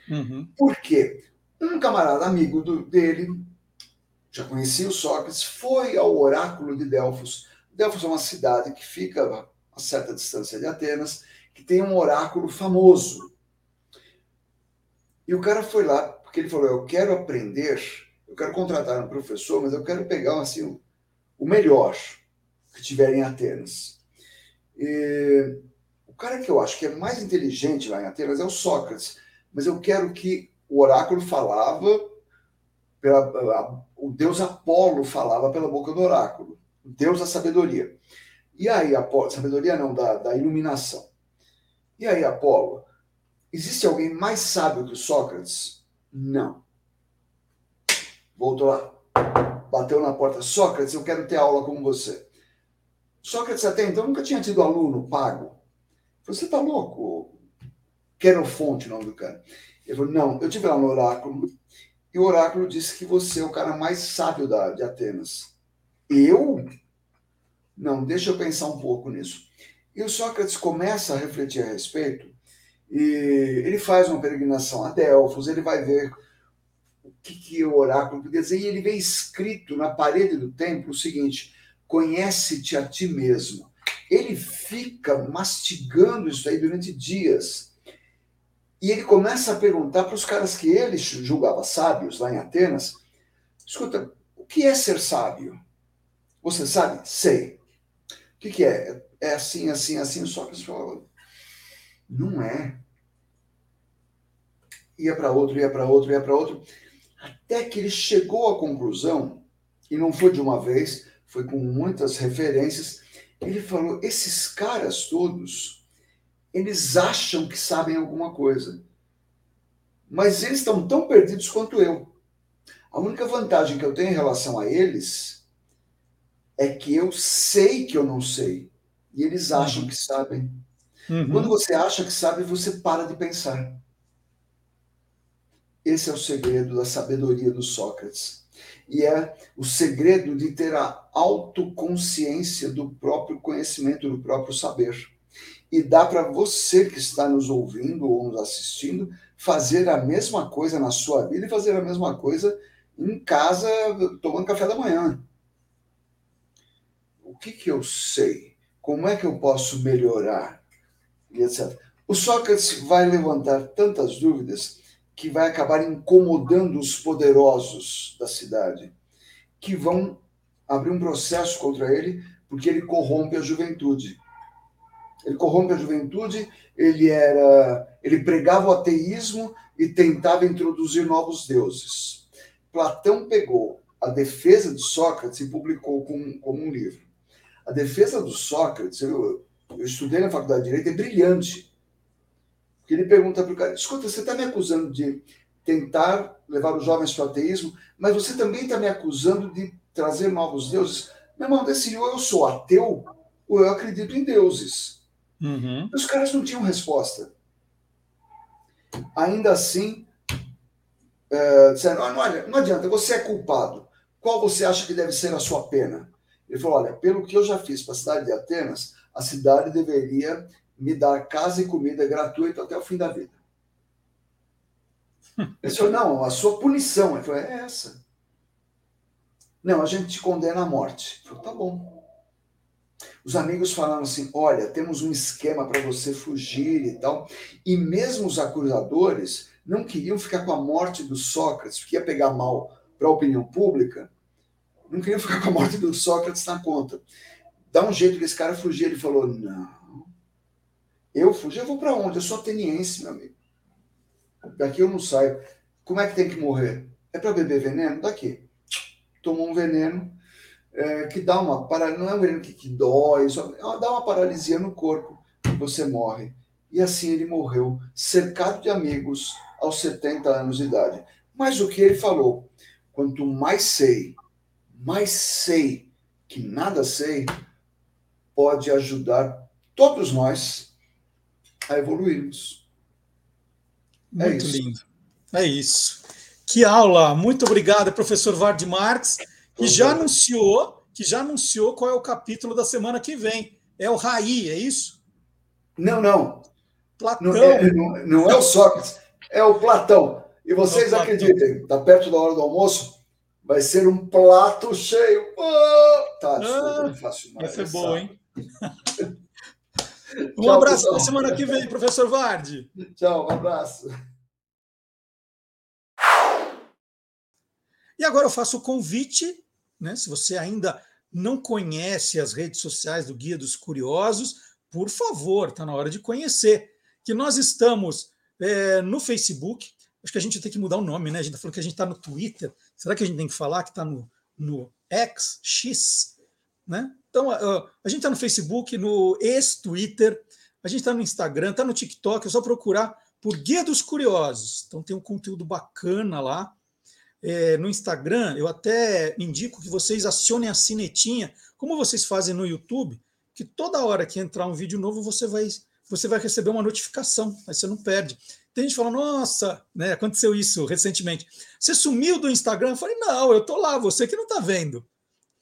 Uhum. Por quê? Um camarada amigo do, dele, já conhecia o Sócrates, foi ao oráculo de Delfos. Delfos é uma cidade que fica a certa distância de Atenas, que tem um oráculo famoso. E o cara foi lá, porque ele falou: Eu quero aprender, eu quero contratar um professor, mas eu quero pegar assim, o melhor que tiver em Atenas. E cara que eu acho que é mais inteligente lá em Atenas é o Sócrates, mas eu quero que o oráculo falava, pela, o deus Apolo falava pela boca do oráculo, o deus da sabedoria. E aí, Apolo, sabedoria não, da, da iluminação. E aí, Apolo, existe alguém mais sábio que o Sócrates? Não. Voltou lá, bateu na porta. Sócrates, eu quero ter aula com você. Sócrates até então nunca tinha tido aluno pago. Você está louco? Querofonte, o nome do cara. Ele falou: Não, eu tive lá no oráculo e o oráculo disse que você é o cara mais sábio da, de Atenas. Eu? Não, deixa eu pensar um pouco nisso. E o Sócrates começa a refletir a respeito e ele faz uma peregrinação a Delfos, ele vai ver o que, que o oráculo podia dizer, e ele vê escrito na parede do templo o seguinte: conhece-te a ti mesmo. Ele fica mastigando isso aí durante dias. E ele começa a perguntar para os caras que ele julgava sábios lá em Atenas: escuta, o que é ser sábio? Você sabe? Sei. O que, que é? É assim, assim, assim. Só que falava, não é. Ia para outro, ia para outro, ia para outro. Até que ele chegou à conclusão, e não foi de uma vez, foi com muitas referências. Ele falou: esses caras todos, eles acham que sabem alguma coisa, mas eles estão tão perdidos quanto eu. A única vantagem que eu tenho em relação a eles é que eu sei que eu não sei. E eles acham que sabem. Uhum. Quando você acha que sabe, você para de pensar. Esse é o segredo da sabedoria do Sócrates. E é o segredo de ter a autoconsciência do próprio conhecimento, do próprio saber. E dá para você que está nos ouvindo ou nos assistindo fazer a mesma coisa na sua vida e fazer a mesma coisa em casa, tomando café da manhã. O que, que eu sei? Como é que eu posso melhorar? E etc. O Sócrates vai levantar tantas dúvidas que vai acabar incomodando os poderosos da cidade, que vão abrir um processo contra ele porque ele corrompe a juventude. Ele corrompe a juventude, ele era, ele pregava o ateísmo e tentava introduzir novos deuses. Platão pegou a defesa de Sócrates e publicou como, como um livro. A defesa do Sócrates, eu, eu estudei na faculdade de Direito, é brilhante. Porque ele pergunta para o cara: escuta, você está me acusando de tentar levar os jovens para o ateísmo, mas você também está me acusando de trazer novos deuses. Meu irmão, decidiu: eu sou ateu ou eu acredito em deuses. Uhum. Os caras não tinham resposta. Ainda assim, é, disseram: não, não adianta, você é culpado. Qual você acha que deve ser a sua pena? Ele falou: olha, pelo que eu já fiz para a cidade de Atenas, a cidade deveria me dar casa e comida gratuita até o fim da vida. Ele falou: não, a sua punição. Ele falou: é essa. Não, a gente te condena à morte. Ele falou: tá bom. Os amigos falaram assim: olha, temos um esquema para você fugir e tal. E mesmo os acusadores não queriam ficar com a morte do Sócrates, porque ia pegar mal para a opinião pública, não queriam ficar com a morte do Sócrates na conta. Dá um jeito que esse cara fugir. Ele falou: não, eu fugi, eu vou para onde? Eu sou ateniense, meu amigo. Daqui eu não saio. Como é que tem que morrer? É para beber veneno? Daqui. Tomou um veneno, é, que dá uma paralisia, não é um veneno que, que dói, só, dá uma paralisia no corpo você morre. E assim ele morreu, cercado de amigos, aos 70 anos de idade. Mas o que ele falou? Quanto mais sei, mais sei que nada sei, pode ajudar todos nós a evoluirmos. É Muito é lindo. É isso. Que aula! Muito obrigado, professor Vard Marx que já anunciou, que já anunciou qual é o capítulo da semana que vem. É o Raí, é isso? Não, não. Platão. Não é, não, não é o Sócrates, é o Platão. E vocês é acreditem, está perto da hora do almoço, vai ser um prato cheio. Oh! Tá, ah, fácil Vai ser bom, hein? (laughs) um Tchau, abraço para semana que vem, professor Vardi. Tchau, um abraço. E agora eu faço o convite né? Se você ainda não conhece as redes sociais do Guia dos Curiosos, por favor, está na hora de conhecer. Que nós estamos é, no Facebook, acho que a gente tem que mudar o nome, né? A gente está falando que a gente está no Twitter. Será que a gente tem que falar que está no, no X, X? Né? Então, a, a gente está no Facebook, no ex-Twitter, a gente está no Instagram, está no TikTok, é só procurar por Guia dos Curiosos. Então tem um conteúdo bacana lá é, no Instagram, eu até indico que vocês acionem a sinetinha, como vocês fazem no YouTube, que toda hora que entrar um vídeo novo, você vai, você vai receber uma notificação, aí você não perde. Tem gente que fala, nossa, né, aconteceu isso recentemente. Você sumiu do Instagram? Eu falei, não, eu tô lá, você que não está vendo.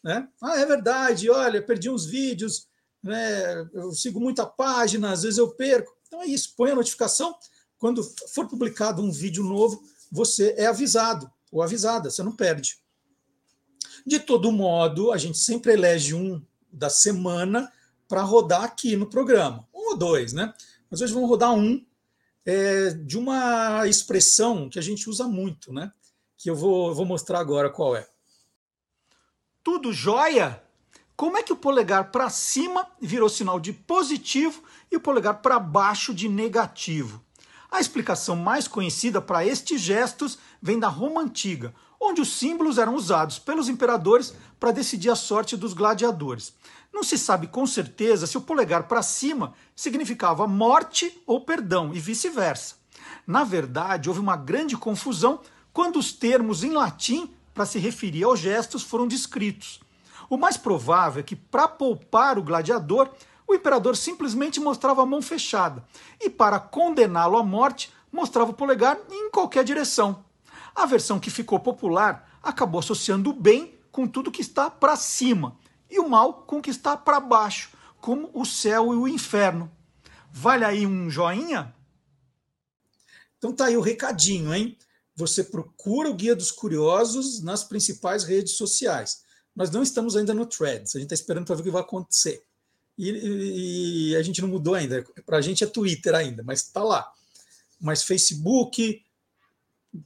Né? Ah, é verdade, olha, perdi uns vídeos, né, eu sigo muita página, às vezes eu perco. Então é isso, põe a notificação. Quando for publicado um vídeo novo, você é avisado ou avisada, você não perde. De todo modo, a gente sempre elege um da semana para rodar aqui no programa. Um ou dois, né? Mas hoje vamos rodar um é, de uma expressão que a gente usa muito, né? Que eu vou, vou mostrar agora qual é. Tudo jóia? Como é que o polegar para cima virou sinal de positivo e o polegar para baixo de negativo? A explicação mais conhecida para estes gestos vem da Roma antiga, onde os símbolos eram usados pelos imperadores para decidir a sorte dos gladiadores. Não se sabe com certeza se o polegar para cima significava morte ou perdão e vice-versa. Na verdade, houve uma grande confusão quando os termos em latim para se referir aos gestos foram descritos. O mais provável é que, para poupar o gladiador, o imperador simplesmente mostrava a mão fechada e, para condená-lo à morte, mostrava o polegar em qualquer direção. A versão que ficou popular acabou associando o bem com tudo que está para cima e o mal com o que está para baixo, como o céu e o inferno. Vale aí um joinha? Então tá aí o recadinho, hein? Você procura o Guia dos Curiosos nas principais redes sociais. Nós não estamos ainda no Threads, a gente está esperando para ver o que vai acontecer. E, e a gente não mudou ainda. Para a gente é Twitter ainda, mas está lá. Mas Facebook,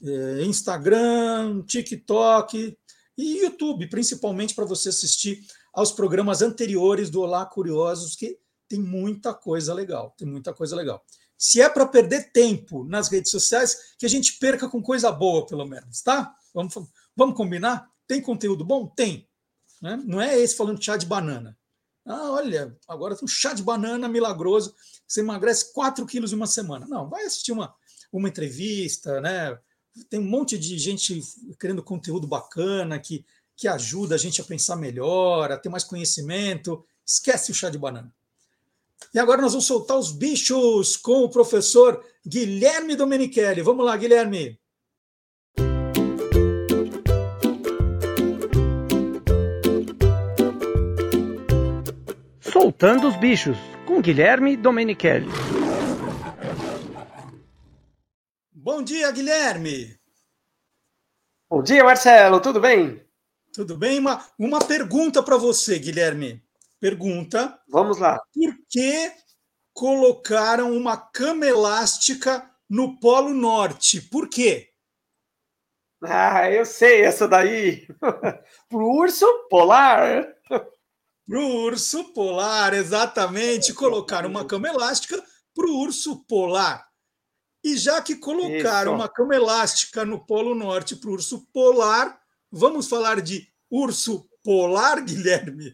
é, Instagram, TikTok e YouTube, principalmente para você assistir aos programas anteriores do Olá Curiosos, que tem muita coisa legal. Tem muita coisa legal. Se é para perder tempo nas redes sociais, que a gente perca com coisa boa, pelo menos, tá? Vamos, vamos combinar? Tem conteúdo bom? Tem. Né? Não é esse falando chá de banana. Ah, olha, agora tem um chá de banana milagroso, você emagrece 4 quilos em uma semana. Não, vai assistir uma, uma entrevista, né? Tem um monte de gente querendo conteúdo bacana que, que ajuda a gente a pensar melhor, a ter mais conhecimento. Esquece o chá de banana. E agora nós vamos soltar os bichos com o professor Guilherme Domenichelli. Vamos lá, Guilherme. Soltando os Bichos, com Guilherme Domenichelli. Bom dia, Guilherme. Bom dia, Marcelo. Tudo bem? Tudo bem? Uma, uma pergunta para você, Guilherme. Pergunta. Vamos lá. Por que colocaram uma cama elástica no Polo Norte? Por quê? Ah, eu sei essa daí. (laughs) Pro urso polar. Para o urso polar, exatamente. Colocaram uma cama elástica para o urso polar. E já que colocaram Isso. uma cama elástica no Polo Norte para o urso polar, vamos falar de urso polar, (laughs) Guilherme?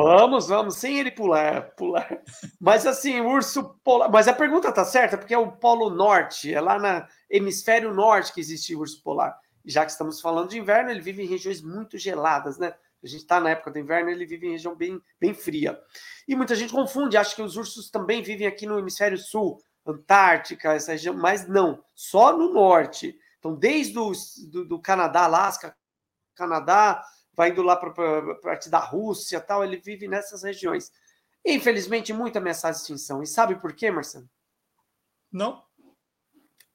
Vamos, vamos, sem ele pular, pular. Mas assim, urso polar. Mas a pergunta tá certa, porque é o Polo Norte, é lá no hemisfério norte que existe o urso polar. Já que estamos falando de inverno, ele vive em regiões muito geladas, né? a gente está na época do inverno, ele vive em região bem, bem fria. E muita gente confunde, acha que os ursos também vivem aqui no hemisfério sul, Antártica, essa região, mas não, só no norte. Então, desde o do, do Canadá, Alasca, Canadá, vai indo lá para a parte da Rússia tal, ele vive nessas regiões. Infelizmente, muito ameaçado de extinção. E sabe por quê, Marcelo? Não.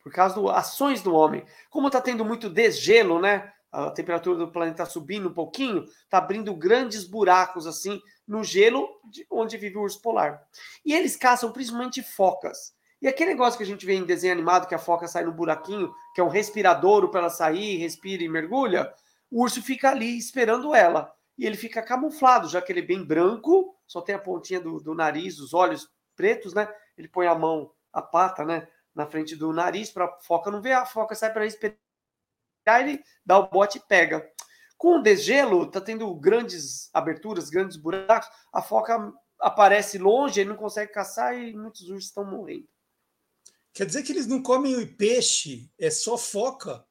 Por causa das ações do homem. Como está tendo muito desgelo, né? a temperatura do planeta está subindo um pouquinho, está abrindo grandes buracos assim no gelo de onde vive o urso polar. E eles caçam principalmente focas. E aquele negócio que a gente vê em desenho animado, que a foca sai no buraquinho, que é um respiradouro para ela sair, respira e mergulha, o urso fica ali esperando ela. E ele fica camuflado, já que ele é bem branco, só tem a pontinha do, do nariz, os olhos pretos, né? Ele põe a mão, a pata, né? Na frente do nariz para a foca não ver, a foca sai para respirar ele dá o bote e pega. Com o desgelo, tá tendo grandes aberturas, grandes buracos, a foca aparece longe, ele não consegue caçar e muitos ursos estão morrendo. Quer dizer que eles não comem peixe, é só foca?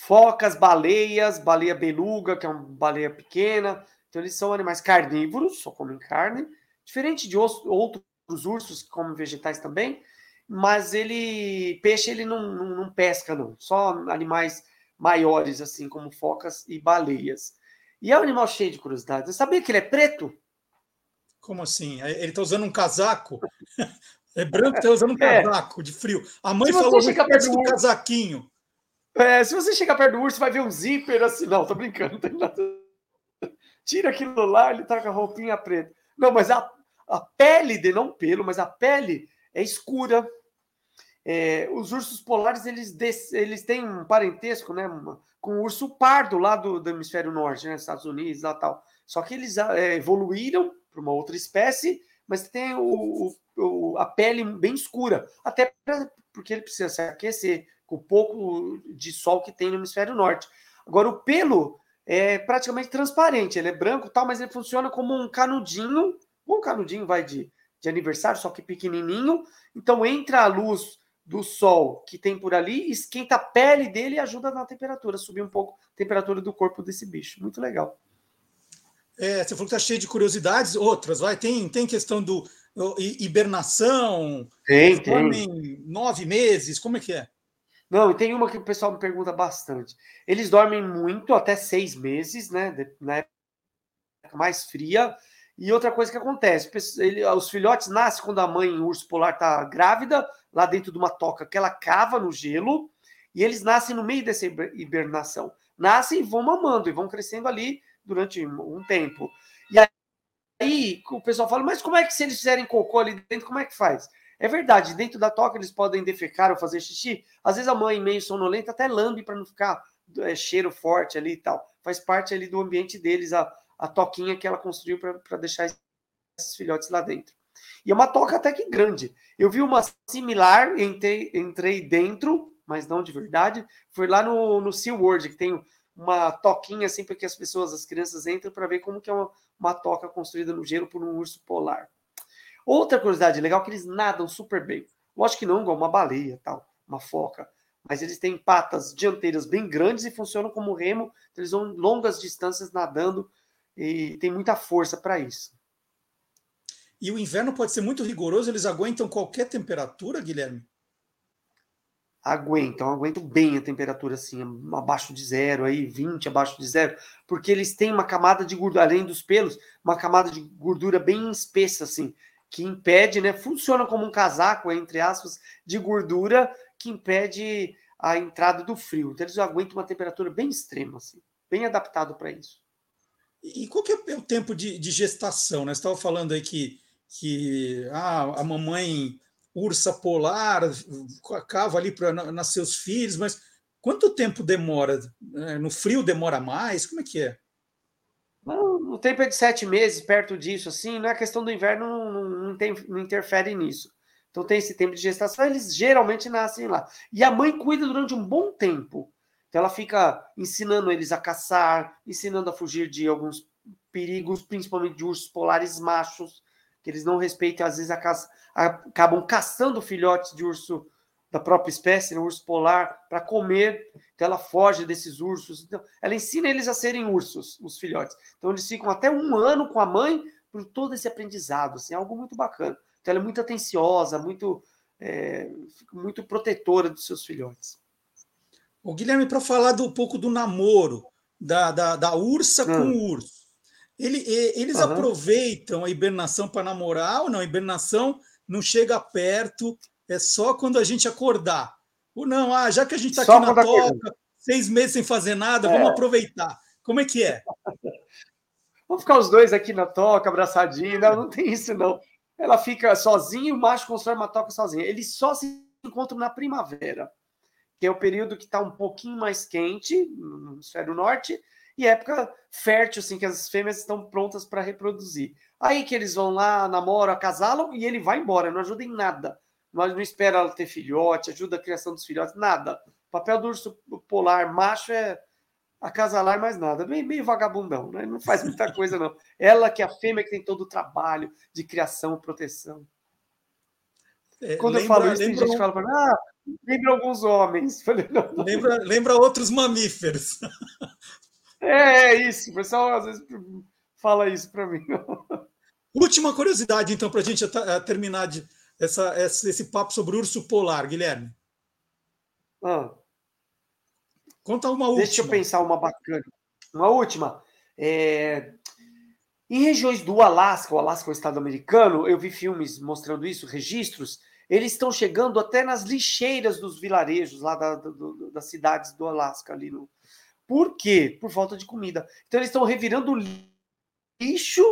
Focas, baleias, baleia beluga, que é uma baleia pequena. Então, eles são animais carnívoros, só comem carne. Diferente de outros ursos que comem vegetais também, mas ele peixe ele não, não, não, pesca não, só animais maiores assim como focas e baleias. E é um animal cheio de curiosidades. Você sabia que ele é preto? Como assim? É, ele está usando um casaco? (laughs) É branco, está usando um é. casaco é. de frio. A mãe falou que perto do casaquinho. É, se você chegar perto do urso, vai ver um zíper assim. Não, tô brincando. Tira aquilo lá, ele tá com a roupinha preta. Não, mas a, a pele de não pelo, mas a pele é escura, é, os ursos polares eles, eles têm um parentesco né, com o urso pardo lá do, do hemisfério norte, né, Estados Unidos lá tal. Só que eles é, evoluíram para uma outra espécie, mas tem o, o, a pele bem escura, até pra, porque ele precisa se aquecer com o pouco de sol que tem no hemisfério norte. Agora, o pelo é praticamente transparente, ele é branco tal, mas ele funciona como um canudinho, um canudinho vai de, de aniversário, só que pequenininho. Então, entra a luz do sol que tem por ali, esquenta a pele dele e ajuda na temperatura, subir um pouco a temperatura do corpo desse bicho. Muito legal. é, você falou que está cheio de curiosidades, outras, vai, tem, tem questão do hibernação, tem, tem. nove meses, como é que é? Não, e tem uma que o pessoal me pergunta bastante. Eles dormem muito, até seis meses, né? Na época mais fria. E outra coisa que acontece: ele, os filhotes nascem quando a mãe urso polar está grávida, lá dentro de uma toca que ela cava no gelo, e eles nascem no meio dessa hibernação. Nascem e vão mamando, e vão crescendo ali durante um tempo. E aí o pessoal fala, mas como é que se eles fizerem cocô ali dentro, como é que faz? É verdade, dentro da toca eles podem defecar ou fazer xixi. Às vezes a mãe, meio sonolenta, até lambe para não ficar é, cheiro forte ali e tal. Faz parte ali do ambiente deles, a, a toquinha que ela construiu para deixar esses filhotes lá dentro. E é uma toca até que grande. Eu vi uma similar, entrei, entrei dentro, mas não de verdade. Foi lá no, no SeaWorld, que tem uma toquinha assim para que as pessoas, as crianças entram para ver como que é uma, uma toca construída no gelo por um urso polar. Outra curiosidade legal é que eles nadam super bem. Lógico que não igual uma baleia, tal, uma foca, mas eles têm patas dianteiras bem grandes e funcionam como remo, então eles vão longas distâncias nadando e tem muita força para isso. E o inverno pode ser muito rigoroso, eles aguentam qualquer temperatura, Guilherme? Aguentam, aguentam bem a temperatura assim, abaixo de zero, aí 20 abaixo de zero, porque eles têm uma camada de gordura, além dos pelos, uma camada de gordura bem espessa, assim, que impede, né? Funciona como um casaco, entre aspas, de gordura que impede a entrada do frio. Então eles aguentam uma temperatura bem extrema, assim, bem adaptado para isso. E qual que é o tempo de, de gestação? Né? Você estava falando aí que, que ah, a mamãe ursa polar cava ali para nascer os filhos, mas quanto tempo demora? É, no frio demora mais? Como é que é? O tempo é de sete meses, perto disso, assim, não é questão do inverno, não, não, tem, não interfere nisso. Então tem esse tempo de gestação, eles geralmente nascem lá. E a mãe cuida durante um bom tempo. Então ela fica ensinando eles a caçar, ensinando a fugir de alguns perigos, principalmente de ursos polares machos, que eles não respeitam, às vezes caça, acabam caçando filhotes de urso da própria espécie, né, urso polar, para comer. Então ela foge desses ursos. Então, ela ensina eles a serem ursos, os filhotes. Então eles ficam até um ano com a mãe por todo esse aprendizado. Assim, é algo muito bacana. Então ela é muito atenciosa, muito, é, muito protetora dos seus filhotes. O Guilherme, para falar do, um pouco do namoro da, da, da ursa hum. com o urso, ele, eles uhum. aproveitam a hibernação para namorar ou não? A hibernação não chega perto, é só quando a gente acordar. Ou não, ah, já que a gente está aqui na toca, seis meses sem fazer nada, é. vamos aproveitar. Como é que é? (laughs) Vamos ficar os dois aqui na toca, abraçadinho. Não, não tem isso, não. Ela fica sozinha e o macho constrói uma toca sozinho. Eles só se encontram na primavera, que é o período que está um pouquinho mais quente, no hemisfério norte, e época fértil, assim, que as fêmeas estão prontas para reproduzir. Aí que eles vão lá, namoram, acasalam e ele vai embora, não ajuda em nada mas não espera ela ter filhote, ajuda a criação dos filhotes, nada. O papel do urso polar macho é acasalar mais nada. Bem, bem vagabundão, né? Não faz muita (laughs) coisa, não. Ela que é a fêmea que tem todo o trabalho de criação e proteção. É, Quando lembra, eu falo isso, tem gente que fala para mim, ah, lembra alguns homens. (laughs) Falei, não, não. Lembra, lembra outros mamíferos. É, (laughs) é isso. O pessoal às vezes fala isso para mim. Última curiosidade, então, para a gente terminar de, essa, esse papo sobre o urso polar, Guilherme? Ah. Conta uma última. Deixa eu pensar uma bacana. Uma última. É... Em regiões do Alasca, o Alasca é um estado americano, eu vi filmes mostrando isso, registros, eles estão chegando até nas lixeiras dos vilarejos lá da, do, das cidades do Alasca ali no. Por quê? Por falta de comida. Então eles estão revirando lixo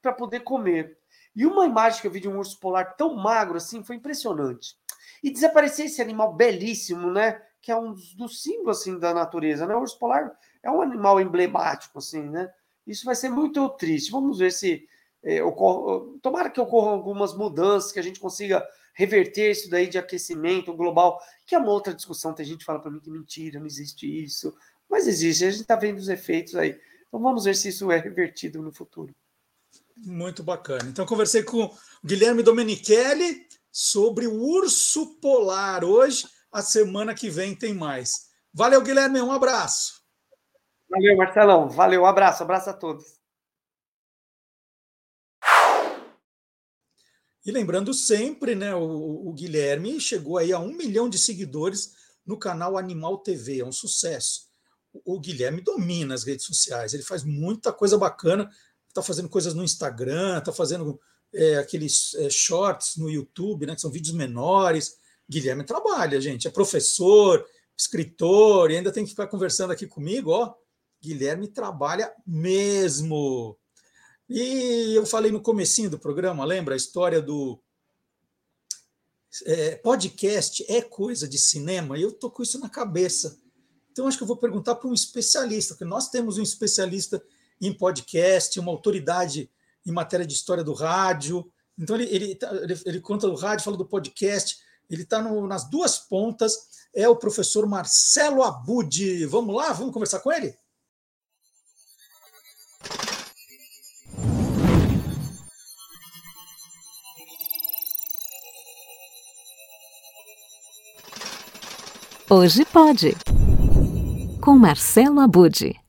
para poder comer. E uma imagem que eu vi de um urso polar tão magro assim foi impressionante. E desaparecer esse animal belíssimo, né? Que é um dos símbolos assim, da natureza, né? O urso polar é um animal emblemático, assim, né? Isso vai ser muito triste. Vamos ver se é, ocorre, tomara que ocorram algumas mudanças, que a gente consiga reverter isso daí de aquecimento global, que é uma outra discussão. Tem gente que fala para mim que mentira, não existe isso, mas existe. A gente está vendo os efeitos aí. Então vamos ver se isso é revertido no futuro. Muito bacana. Então, conversei com o Guilherme Domenichelli sobre o urso polar hoje. A semana que vem tem mais. Valeu, Guilherme. Um abraço. Valeu, Marcelão. Valeu, um abraço. Um abraço a todos. E lembrando sempre, né, o, o, Guilherme chegou aí a um milhão de seguidores no canal Animal TV, é um sucesso. O, o Guilherme domina as redes sociais, ele faz muita coisa bacana está fazendo coisas no Instagram, está fazendo é, aqueles é, shorts no YouTube, né, que são vídeos menores. Guilherme trabalha, gente, é professor, escritor, e ainda tem que ficar conversando aqui comigo, ó. Guilherme trabalha mesmo. E eu falei no comecinho do programa, lembra a história do é, podcast é coisa de cinema? E eu tô com isso na cabeça. Então acho que eu vou perguntar para um especialista, porque nós temos um especialista em podcast, uma autoridade em matéria de história do rádio. Então ele, ele, tá, ele, ele conta do rádio, fala do podcast. Ele está nas duas pontas. É o professor Marcelo Abud. Vamos lá, vamos conversar com ele? Hoje pode. Com Marcelo Abud.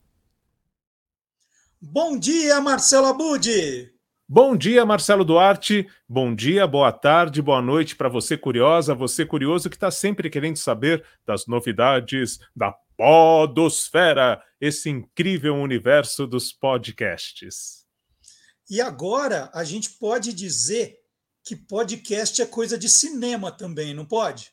Bom dia, Marcelo Abud. Bom dia, Marcelo Duarte. Bom dia, boa tarde, boa noite para você curiosa, você curioso que está sempre querendo saber das novidades da Podosfera, esse incrível universo dos podcasts. E agora a gente pode dizer que podcast é coisa de cinema também, não pode?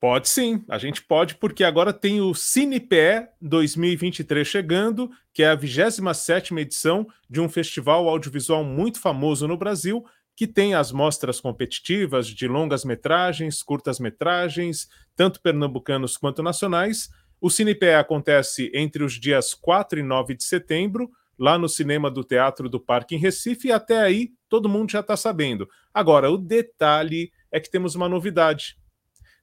Pode sim, a gente pode, porque agora tem o CinePE 2023 chegando, que é a 27 edição de um festival audiovisual muito famoso no Brasil, que tem as mostras competitivas de longas metragens, curtas metragens, tanto pernambucanos quanto nacionais. O CinePE acontece entre os dias 4 e 9 de setembro, lá no cinema do Teatro do Parque em Recife, e até aí todo mundo já está sabendo. Agora, o detalhe é que temos uma novidade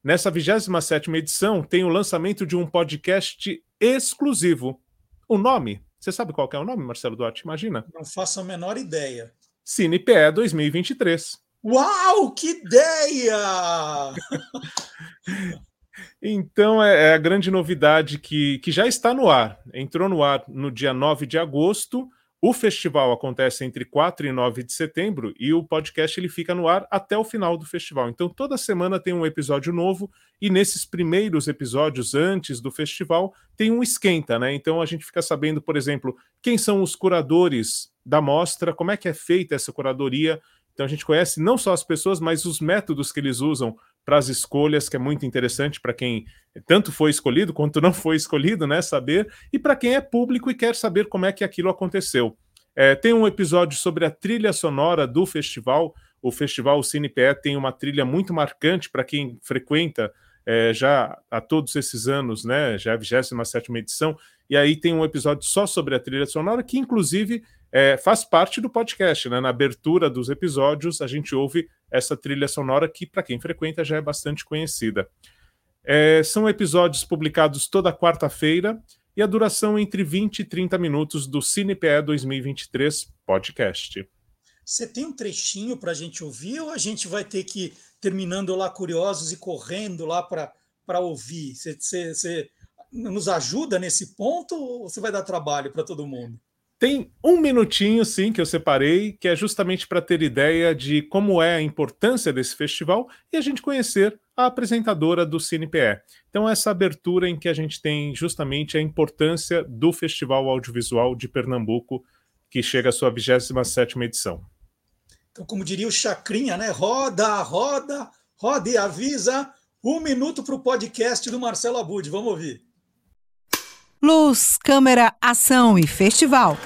Nessa 27 edição, tem o lançamento de um podcast exclusivo. O nome, você sabe qual é o nome, Marcelo Duarte? Imagina. Não faço a menor ideia. CinePE 2023. Uau, que ideia! (laughs) então é, é, a grande novidade que, que já está no ar. Entrou no ar no dia 9 de agosto o festival acontece entre 4 e 9 de setembro e o podcast ele fica no ar até o final do festival. Então toda semana tem um episódio novo e nesses primeiros episódios antes do festival tem um esquenta, né? Então a gente fica sabendo, por exemplo, quem são os curadores da mostra, como é que é feita essa curadoria. Então a gente conhece não só as pessoas, mas os métodos que eles usam para as escolhas, que é muito interessante para quem tanto foi escolhido quanto não foi escolhido, né? Saber, e para quem é público e quer saber como é que aquilo aconteceu. É, tem um episódio sobre a trilha sonora do festival. O Festival CinePE tem uma trilha muito marcante para quem frequenta é, já há todos esses anos, né? Já é a 27 edição, e aí tem um episódio só sobre a trilha sonora, que inclusive é, faz parte do podcast, né? Na abertura dos episódios, a gente ouve essa trilha sonora que, para quem frequenta, já é bastante conhecida. É, são episódios publicados toda quarta-feira e a duração entre 20 e 30 minutos do CinePE 2023 podcast. Você tem um trechinho para a gente ouvir ou a gente vai ter que, terminando lá curiosos e correndo lá para ouvir? Você, você nos ajuda nesse ponto ou você vai dar trabalho para todo mundo? Tem um minutinho, sim, que eu separei, que é justamente para ter ideia de como é a importância desse festival e a gente conhecer a apresentadora do CinePE. Então, essa abertura em que a gente tem justamente a importância do Festival Audiovisual de Pernambuco, que chega à sua 27 edição. Então, como diria o Chacrinha, né? Roda, roda, roda e avisa. Um minuto para o podcast do Marcelo Abud. Vamos ouvir. Luz, câmera, ação e festival.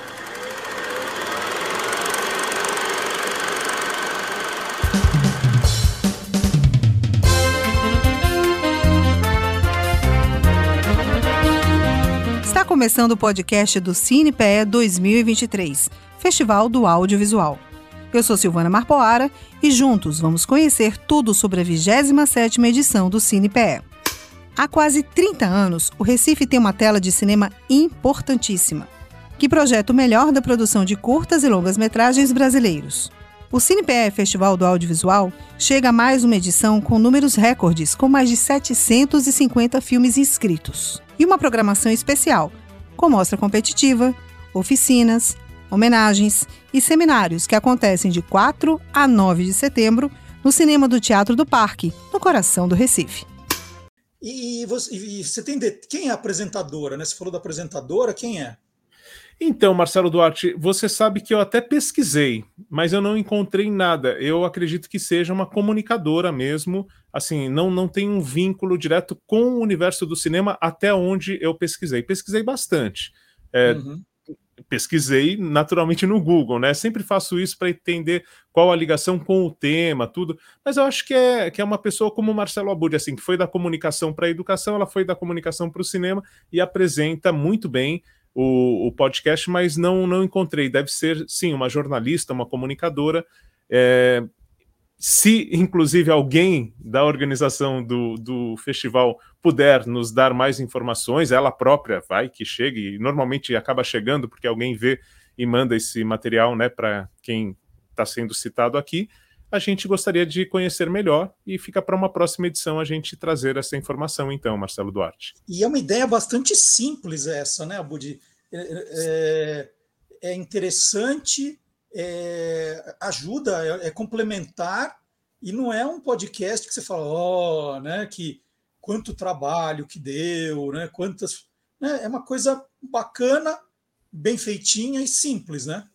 Está começando o podcast do CinePE 2023, Festival do Audiovisual. Eu sou Silvana Marpoara e juntos vamos conhecer tudo sobre a 27ª edição do CinePE. Há quase 30 anos, o Recife tem uma tela de cinema importantíssima, que projeta o melhor da produção de curtas e longas metragens brasileiros. O CinePE Festival do Audiovisual chega a mais uma edição com números recordes, com mais de 750 filmes inscritos. E uma programação especial, com mostra competitiva, oficinas, homenagens e seminários que acontecem de 4 a 9 de setembro no cinema do Teatro do Parque, no coração do Recife. E você, e você tem de, quem é a apresentadora, né? Você falou da apresentadora, quem é? Então, Marcelo Duarte, você sabe que eu até pesquisei, mas eu não encontrei nada. Eu acredito que seja uma comunicadora mesmo. Assim, não, não tem um vínculo direto com o universo do cinema até onde eu pesquisei. Pesquisei bastante. É, uhum. Pesquisei naturalmente no Google, né? Sempre faço isso para entender qual a ligação com o tema, tudo. Mas eu acho que é, que é uma pessoa como o Marcelo Abud, assim, que foi da comunicação para a educação, ela foi da comunicação para o cinema e apresenta muito bem o, o, podcast, mas não, não encontrei. Deve ser, sim, uma jornalista, uma comunicadora. É, se, inclusive, alguém da organização do, do festival puder nos dar mais informações, ela própria vai que chegue, e normalmente acaba chegando porque alguém vê e manda esse material né, para quem está sendo citado aqui. A gente gostaria de conhecer melhor e fica para uma próxima edição a gente trazer essa informação, então, Marcelo Duarte. E é uma ideia bastante simples essa, né, Abudi? É, é, é interessante, é, ajuda, é, é, complementar, e não é um podcast que você fala, ó, oh, né, que quanto trabalho que deu, né, quantas. Né, é uma coisa bacana, bem feitinha e simples, né?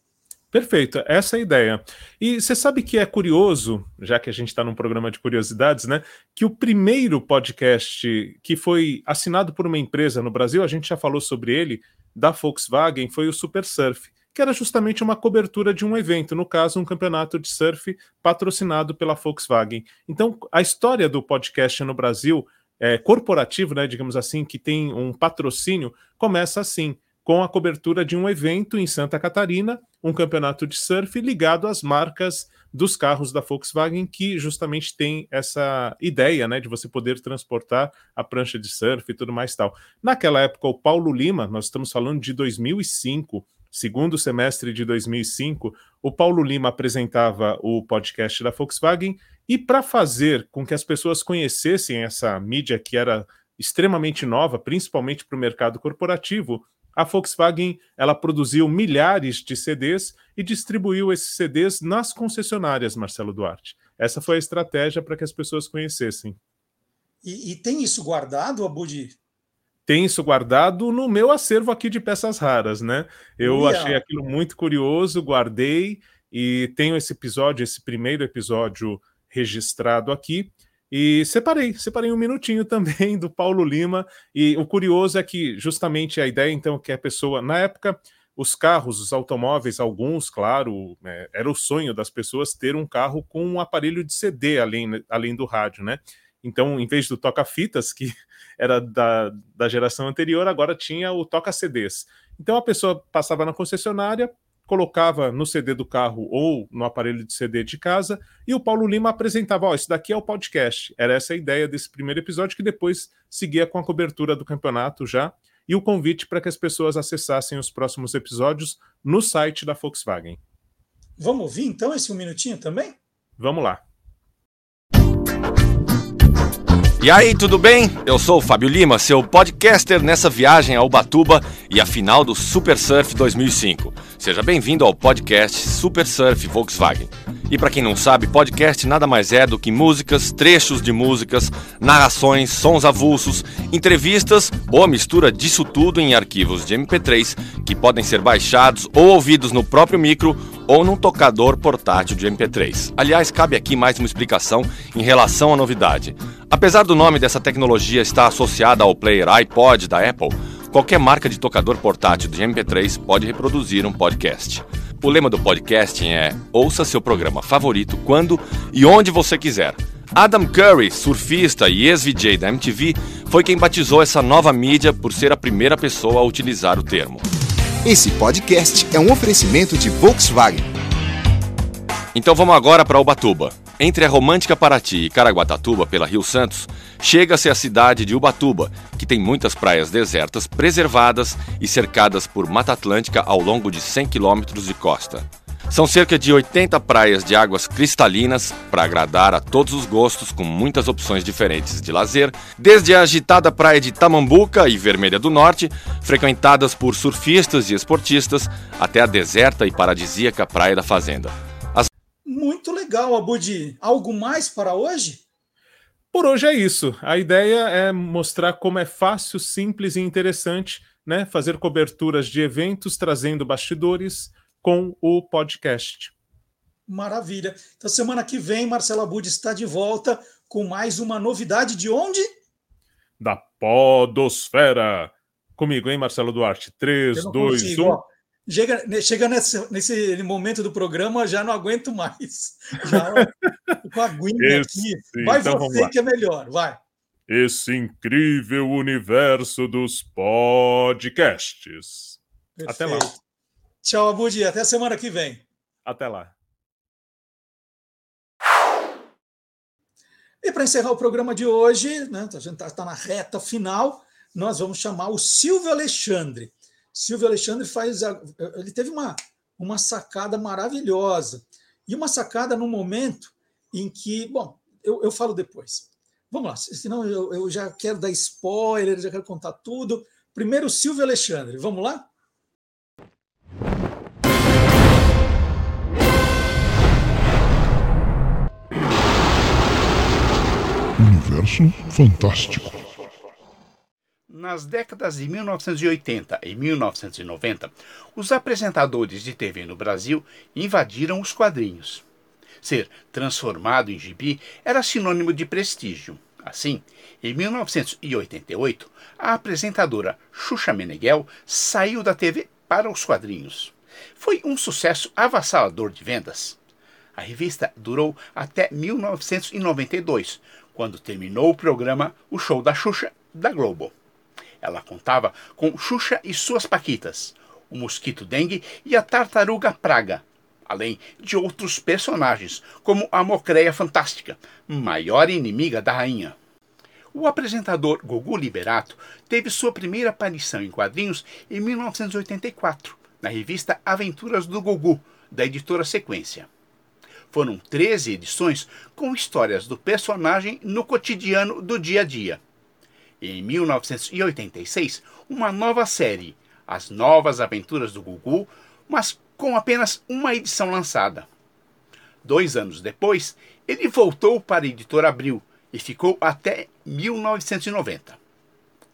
Perfeito, essa é a ideia. E você sabe que é curioso, já que a gente está num programa de curiosidades, né? Que o primeiro podcast que foi assinado por uma empresa no Brasil, a gente já falou sobre ele, da Volkswagen, foi o Super Surf, que era justamente uma cobertura de um evento, no caso, um campeonato de surf patrocinado pela Volkswagen. Então, a história do podcast no Brasil, é, corporativo, né, digamos assim, que tem um patrocínio, começa assim com a cobertura de um evento em Santa Catarina, um campeonato de surf ligado às marcas dos carros da Volkswagen, que justamente tem essa ideia né, de você poder transportar a prancha de surf e tudo mais tal. Naquela época, o Paulo Lima, nós estamos falando de 2005, segundo semestre de 2005, o Paulo Lima apresentava o podcast da Volkswagen e para fazer com que as pessoas conhecessem essa mídia que era extremamente nova, principalmente para o mercado corporativo, a Volkswagen ela produziu milhares de CDs e distribuiu esses CDs nas concessionárias, Marcelo Duarte. Essa foi a estratégia para que as pessoas conhecessem. E, e tem isso guardado, Abudi? Tem isso guardado no meu acervo aqui de peças raras, né? Eu yeah. achei aquilo muito curioso, guardei e tenho esse episódio, esse primeiro episódio registrado aqui. E separei, separei um minutinho (laughs) também do Paulo Lima. E o curioso é que justamente a ideia, então, que a pessoa, na época, os carros, os automóveis, alguns, claro, é, era o sonho das pessoas ter um carro com um aparelho de CD além, além do rádio, né? Então, em vez do toca-fitas, que (laughs) era da, da geração anterior, agora tinha o toca-CDs. Então, a pessoa passava na concessionária, colocava no CD do carro ou no aparelho de CD de casa, e o Paulo Lima apresentava: Ó, oh, esse daqui é o podcast. Era essa a ideia desse primeiro episódio, que depois seguia com a cobertura do campeonato já, e o convite para que as pessoas acessassem os próximos episódios no site da Volkswagen. Vamos ouvir então esse um minutinho também? Vamos lá. E aí, tudo bem? Eu sou o Fábio Lima, seu podcaster nessa viagem a Ubatuba e a final do Super Surf 2005. Seja bem-vindo ao podcast Super Surf Volkswagen. E para quem não sabe, podcast nada mais é do que músicas, trechos de músicas, narrações, sons avulsos, entrevistas ou a mistura disso tudo em arquivos de MP3 que podem ser baixados ou ouvidos no próprio micro ou num tocador portátil de MP3. Aliás, cabe aqui mais uma explicação em relação à novidade. Apesar do nome dessa tecnologia estar associada ao player iPod da Apple, qualquer marca de tocador portátil de MP3 pode reproduzir um podcast. O lema do podcasting é: ouça seu programa favorito quando e onde você quiser. Adam Curry, surfista e ex-VJ da MTV, foi quem batizou essa nova mídia por ser a primeira pessoa a utilizar o termo. Esse podcast é um oferecimento de Volkswagen. Então vamos agora para Ubatuba. Entre a romântica Paraty e Caraguatatuba, pela Rio Santos, chega-se à cidade de Ubatuba, que tem muitas praias desertas, preservadas e cercadas por Mata Atlântica ao longo de 100 quilômetros de costa. São cerca de 80 praias de águas cristalinas para agradar a todos os gostos, com muitas opções diferentes de lazer, desde a agitada praia de Tamambuca e Vermelha do Norte, frequentadas por surfistas e esportistas, até a deserta e paradisíaca Praia da Fazenda. As... Muito legal, Abudi. Algo mais para hoje? Por hoje é isso. A ideia é mostrar como é fácil, simples e interessante né, fazer coberturas de eventos trazendo bastidores com o podcast. Maravilha. Então, semana que vem, Marcela Budi está de volta com mais uma novidade de onde? Da Podosfera. Comigo, hein, Marcelo Duarte? 3, 2, 1. Chega, chega nesse, nesse momento do programa, já não aguento mais. (laughs) Já com a aguinha aqui. Vai então você que é melhor, vai. Esse incrível universo dos podcasts. Perfeito. Até lá. Tchau, Abudi. Até semana que vem. Até lá. E para encerrar o programa de hoje, né, a gente está tá na reta final, nós vamos chamar o Silvio Alexandre. Silvio Alexandre faz. Ele teve uma, uma sacada maravilhosa. E uma sacada no momento em que. Bom, eu, eu falo depois. Vamos lá, senão eu, eu já quero dar spoiler, já quero contar tudo. Primeiro, Silvio Alexandre. Vamos lá? Universo Fantástico. Nas décadas de 1980 e 1990, os apresentadores de TV no Brasil invadiram os quadrinhos. Ser transformado em gibi era sinônimo de prestígio. Assim, em 1988, a apresentadora Xuxa Meneghel saiu da TV para os quadrinhos. Foi um sucesso avassalador de vendas. A revista durou até 1992, quando terminou o programa O Show da Xuxa da Globo. Ela contava com Xuxa e suas Paquitas, o mosquito dengue e a tartaruga praga, além de outros personagens, como a Mocreia Fantástica, maior inimiga da rainha. O apresentador Gugu Liberato teve sua primeira aparição em quadrinhos em 1984, na revista Aventuras do Gugu, da editora Sequência. Foram 13 edições com histórias do personagem no cotidiano do dia a dia. Em 1986, uma nova série, As Novas Aventuras do Gugu, mas com apenas uma edição lançada. Dois anos depois, ele voltou para a editora Abril e ficou até 1990.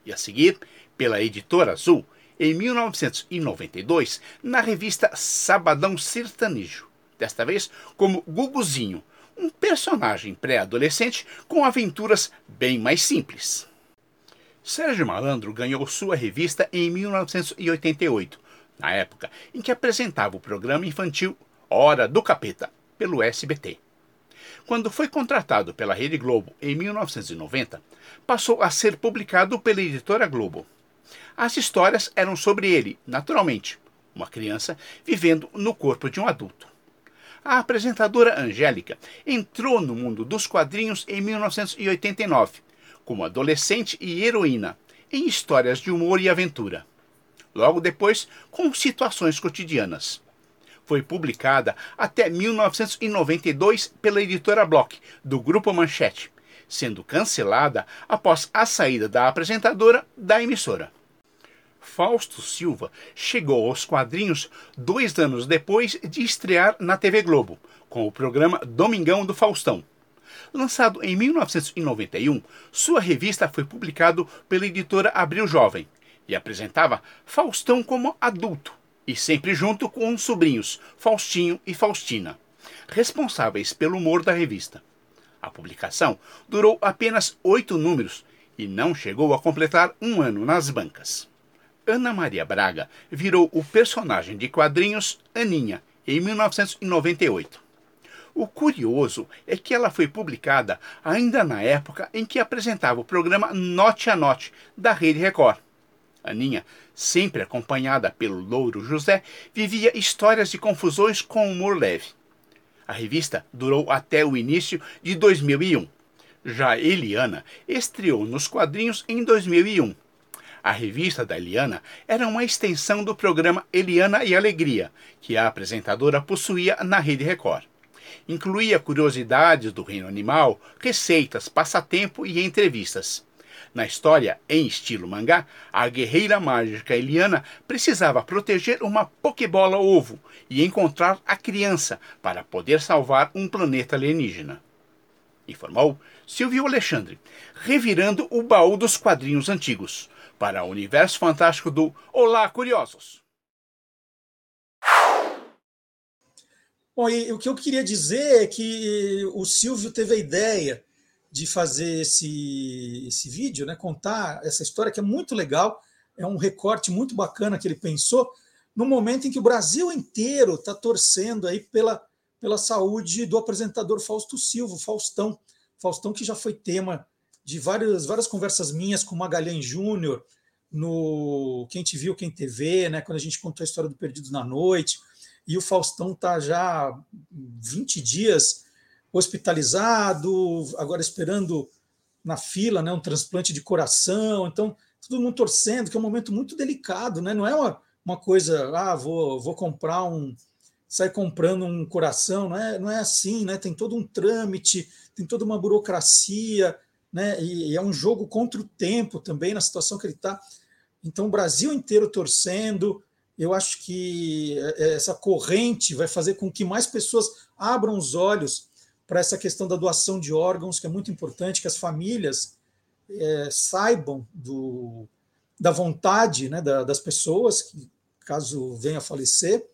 E a seguir, pela editora Azul, em 1992, na revista Sabadão Sertanejo desta vez como Guguzinho, um personagem pré-adolescente com aventuras bem mais simples. Sérgio Malandro ganhou sua revista em 1988, na época em que apresentava o programa infantil Hora do Capeta, pelo SBT. Quando foi contratado pela Rede Globo em 1990, passou a ser publicado pela editora Globo. As histórias eram sobre ele, naturalmente, uma criança vivendo no corpo de um adulto. A apresentadora Angélica entrou no mundo dos quadrinhos em 1989, como adolescente e heroína, em histórias de humor e aventura. Logo depois, com situações cotidianas. Foi publicada até 1992 pela editora Block, do Grupo Manchete, sendo cancelada após a saída da apresentadora da emissora. Fausto Silva chegou aos quadrinhos dois anos depois de estrear na TV Globo, com o programa Domingão do Faustão. Lançado em 1991, sua revista foi publicada pela editora Abril Jovem e apresentava Faustão como adulto e sempre junto com os sobrinhos Faustinho e Faustina, responsáveis pelo humor da revista. A publicação durou apenas oito números e não chegou a completar um ano nas bancas. Ana Maria Braga virou o personagem de quadrinhos Aninha em 1998. O curioso é que ela foi publicada ainda na época em que apresentava o programa Note a Note da Rede Record. Aninha, sempre acompanhada pelo Louro José, vivia histórias de confusões com humor leve. A revista durou até o início de 2001. Já Eliana estreou nos quadrinhos em 2001 A revista da Eliana era uma extensão do programa Eliana e Alegria, que a apresentadora possuía na Rede Record. Incluía curiosidades do reino animal, receitas, passatempo e entrevistas. Na história, em estilo mangá, a guerreira mágica Eliana precisava proteger uma Pokébola ovo e encontrar a criança para poder salvar um planeta alienígena. Informou Silvio Alexandre, revirando o baú dos quadrinhos antigos para o universo fantástico do Olá, Curiosos. Bom, o que eu queria dizer é que o Silvio teve a ideia de fazer esse, esse vídeo, né, contar essa história que é muito legal, é um recorte muito bacana que ele pensou, no momento em que o Brasil inteiro está torcendo aí pela, pela saúde do apresentador Fausto Silva, Faustão. Faustão que já foi tema de várias, várias conversas minhas com Magalhães Júnior, no Quem Te Viu, Quem TV, né, quando a gente contou a história do Perdidos na Noite, e o Faustão está já 20 dias hospitalizado, agora esperando na fila né, um transplante de coração. Então, todo mundo torcendo, que é um momento muito delicado, né? não é uma, uma coisa, ah, vou, vou comprar um. sair comprando um coração, não é, não é assim, né? tem todo um trâmite, tem toda uma burocracia, né? e, e é um jogo contra o tempo também, na situação que ele está. Então, o Brasil inteiro torcendo, eu acho que é, essa corrente vai fazer com que mais pessoas abram os olhos para essa questão da doação de órgãos, que é muito importante, que as famílias é, saibam do, da vontade né, da, das pessoas, que, caso venha a falecer.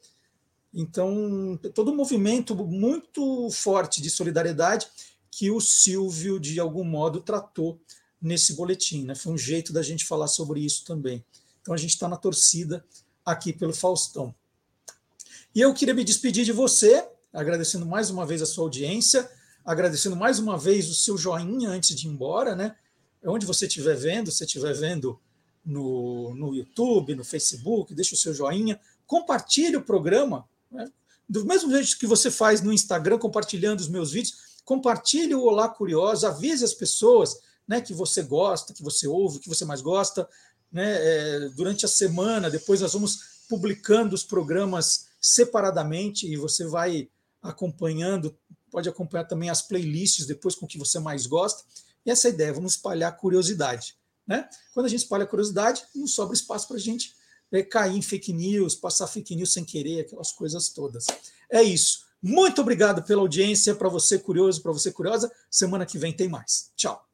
Então, todo um movimento muito forte de solidariedade que o Silvio, de algum modo, tratou nesse boletim. Né? Foi um jeito da gente falar sobre isso também. Então, a gente está na torcida aqui pelo Faustão. E eu queria me despedir de você, agradecendo mais uma vez a sua audiência, agradecendo mais uma vez o seu joinha antes de ir embora, né? Onde você estiver vendo, se estiver vendo no, no YouTube, no Facebook, deixa o seu joinha, compartilhe o programa, né? do mesmo jeito que você faz no Instagram, compartilhando os meus vídeos, compartilhe o Olá Curioso, avise as pessoas né, que você gosta, que você ouve, que você mais gosta, né, é, durante a semana, depois nós vamos publicando os programas separadamente e você vai acompanhando, pode acompanhar também as playlists depois com o que você mais gosta. E essa é a ideia, vamos espalhar curiosidade. Né? Quando a gente espalha curiosidade, não sobra espaço para a gente é, cair em fake news, passar fake news sem querer, aquelas coisas todas. É isso. Muito obrigado pela audiência, para você curioso, para você curiosa. Semana que vem tem mais. Tchau.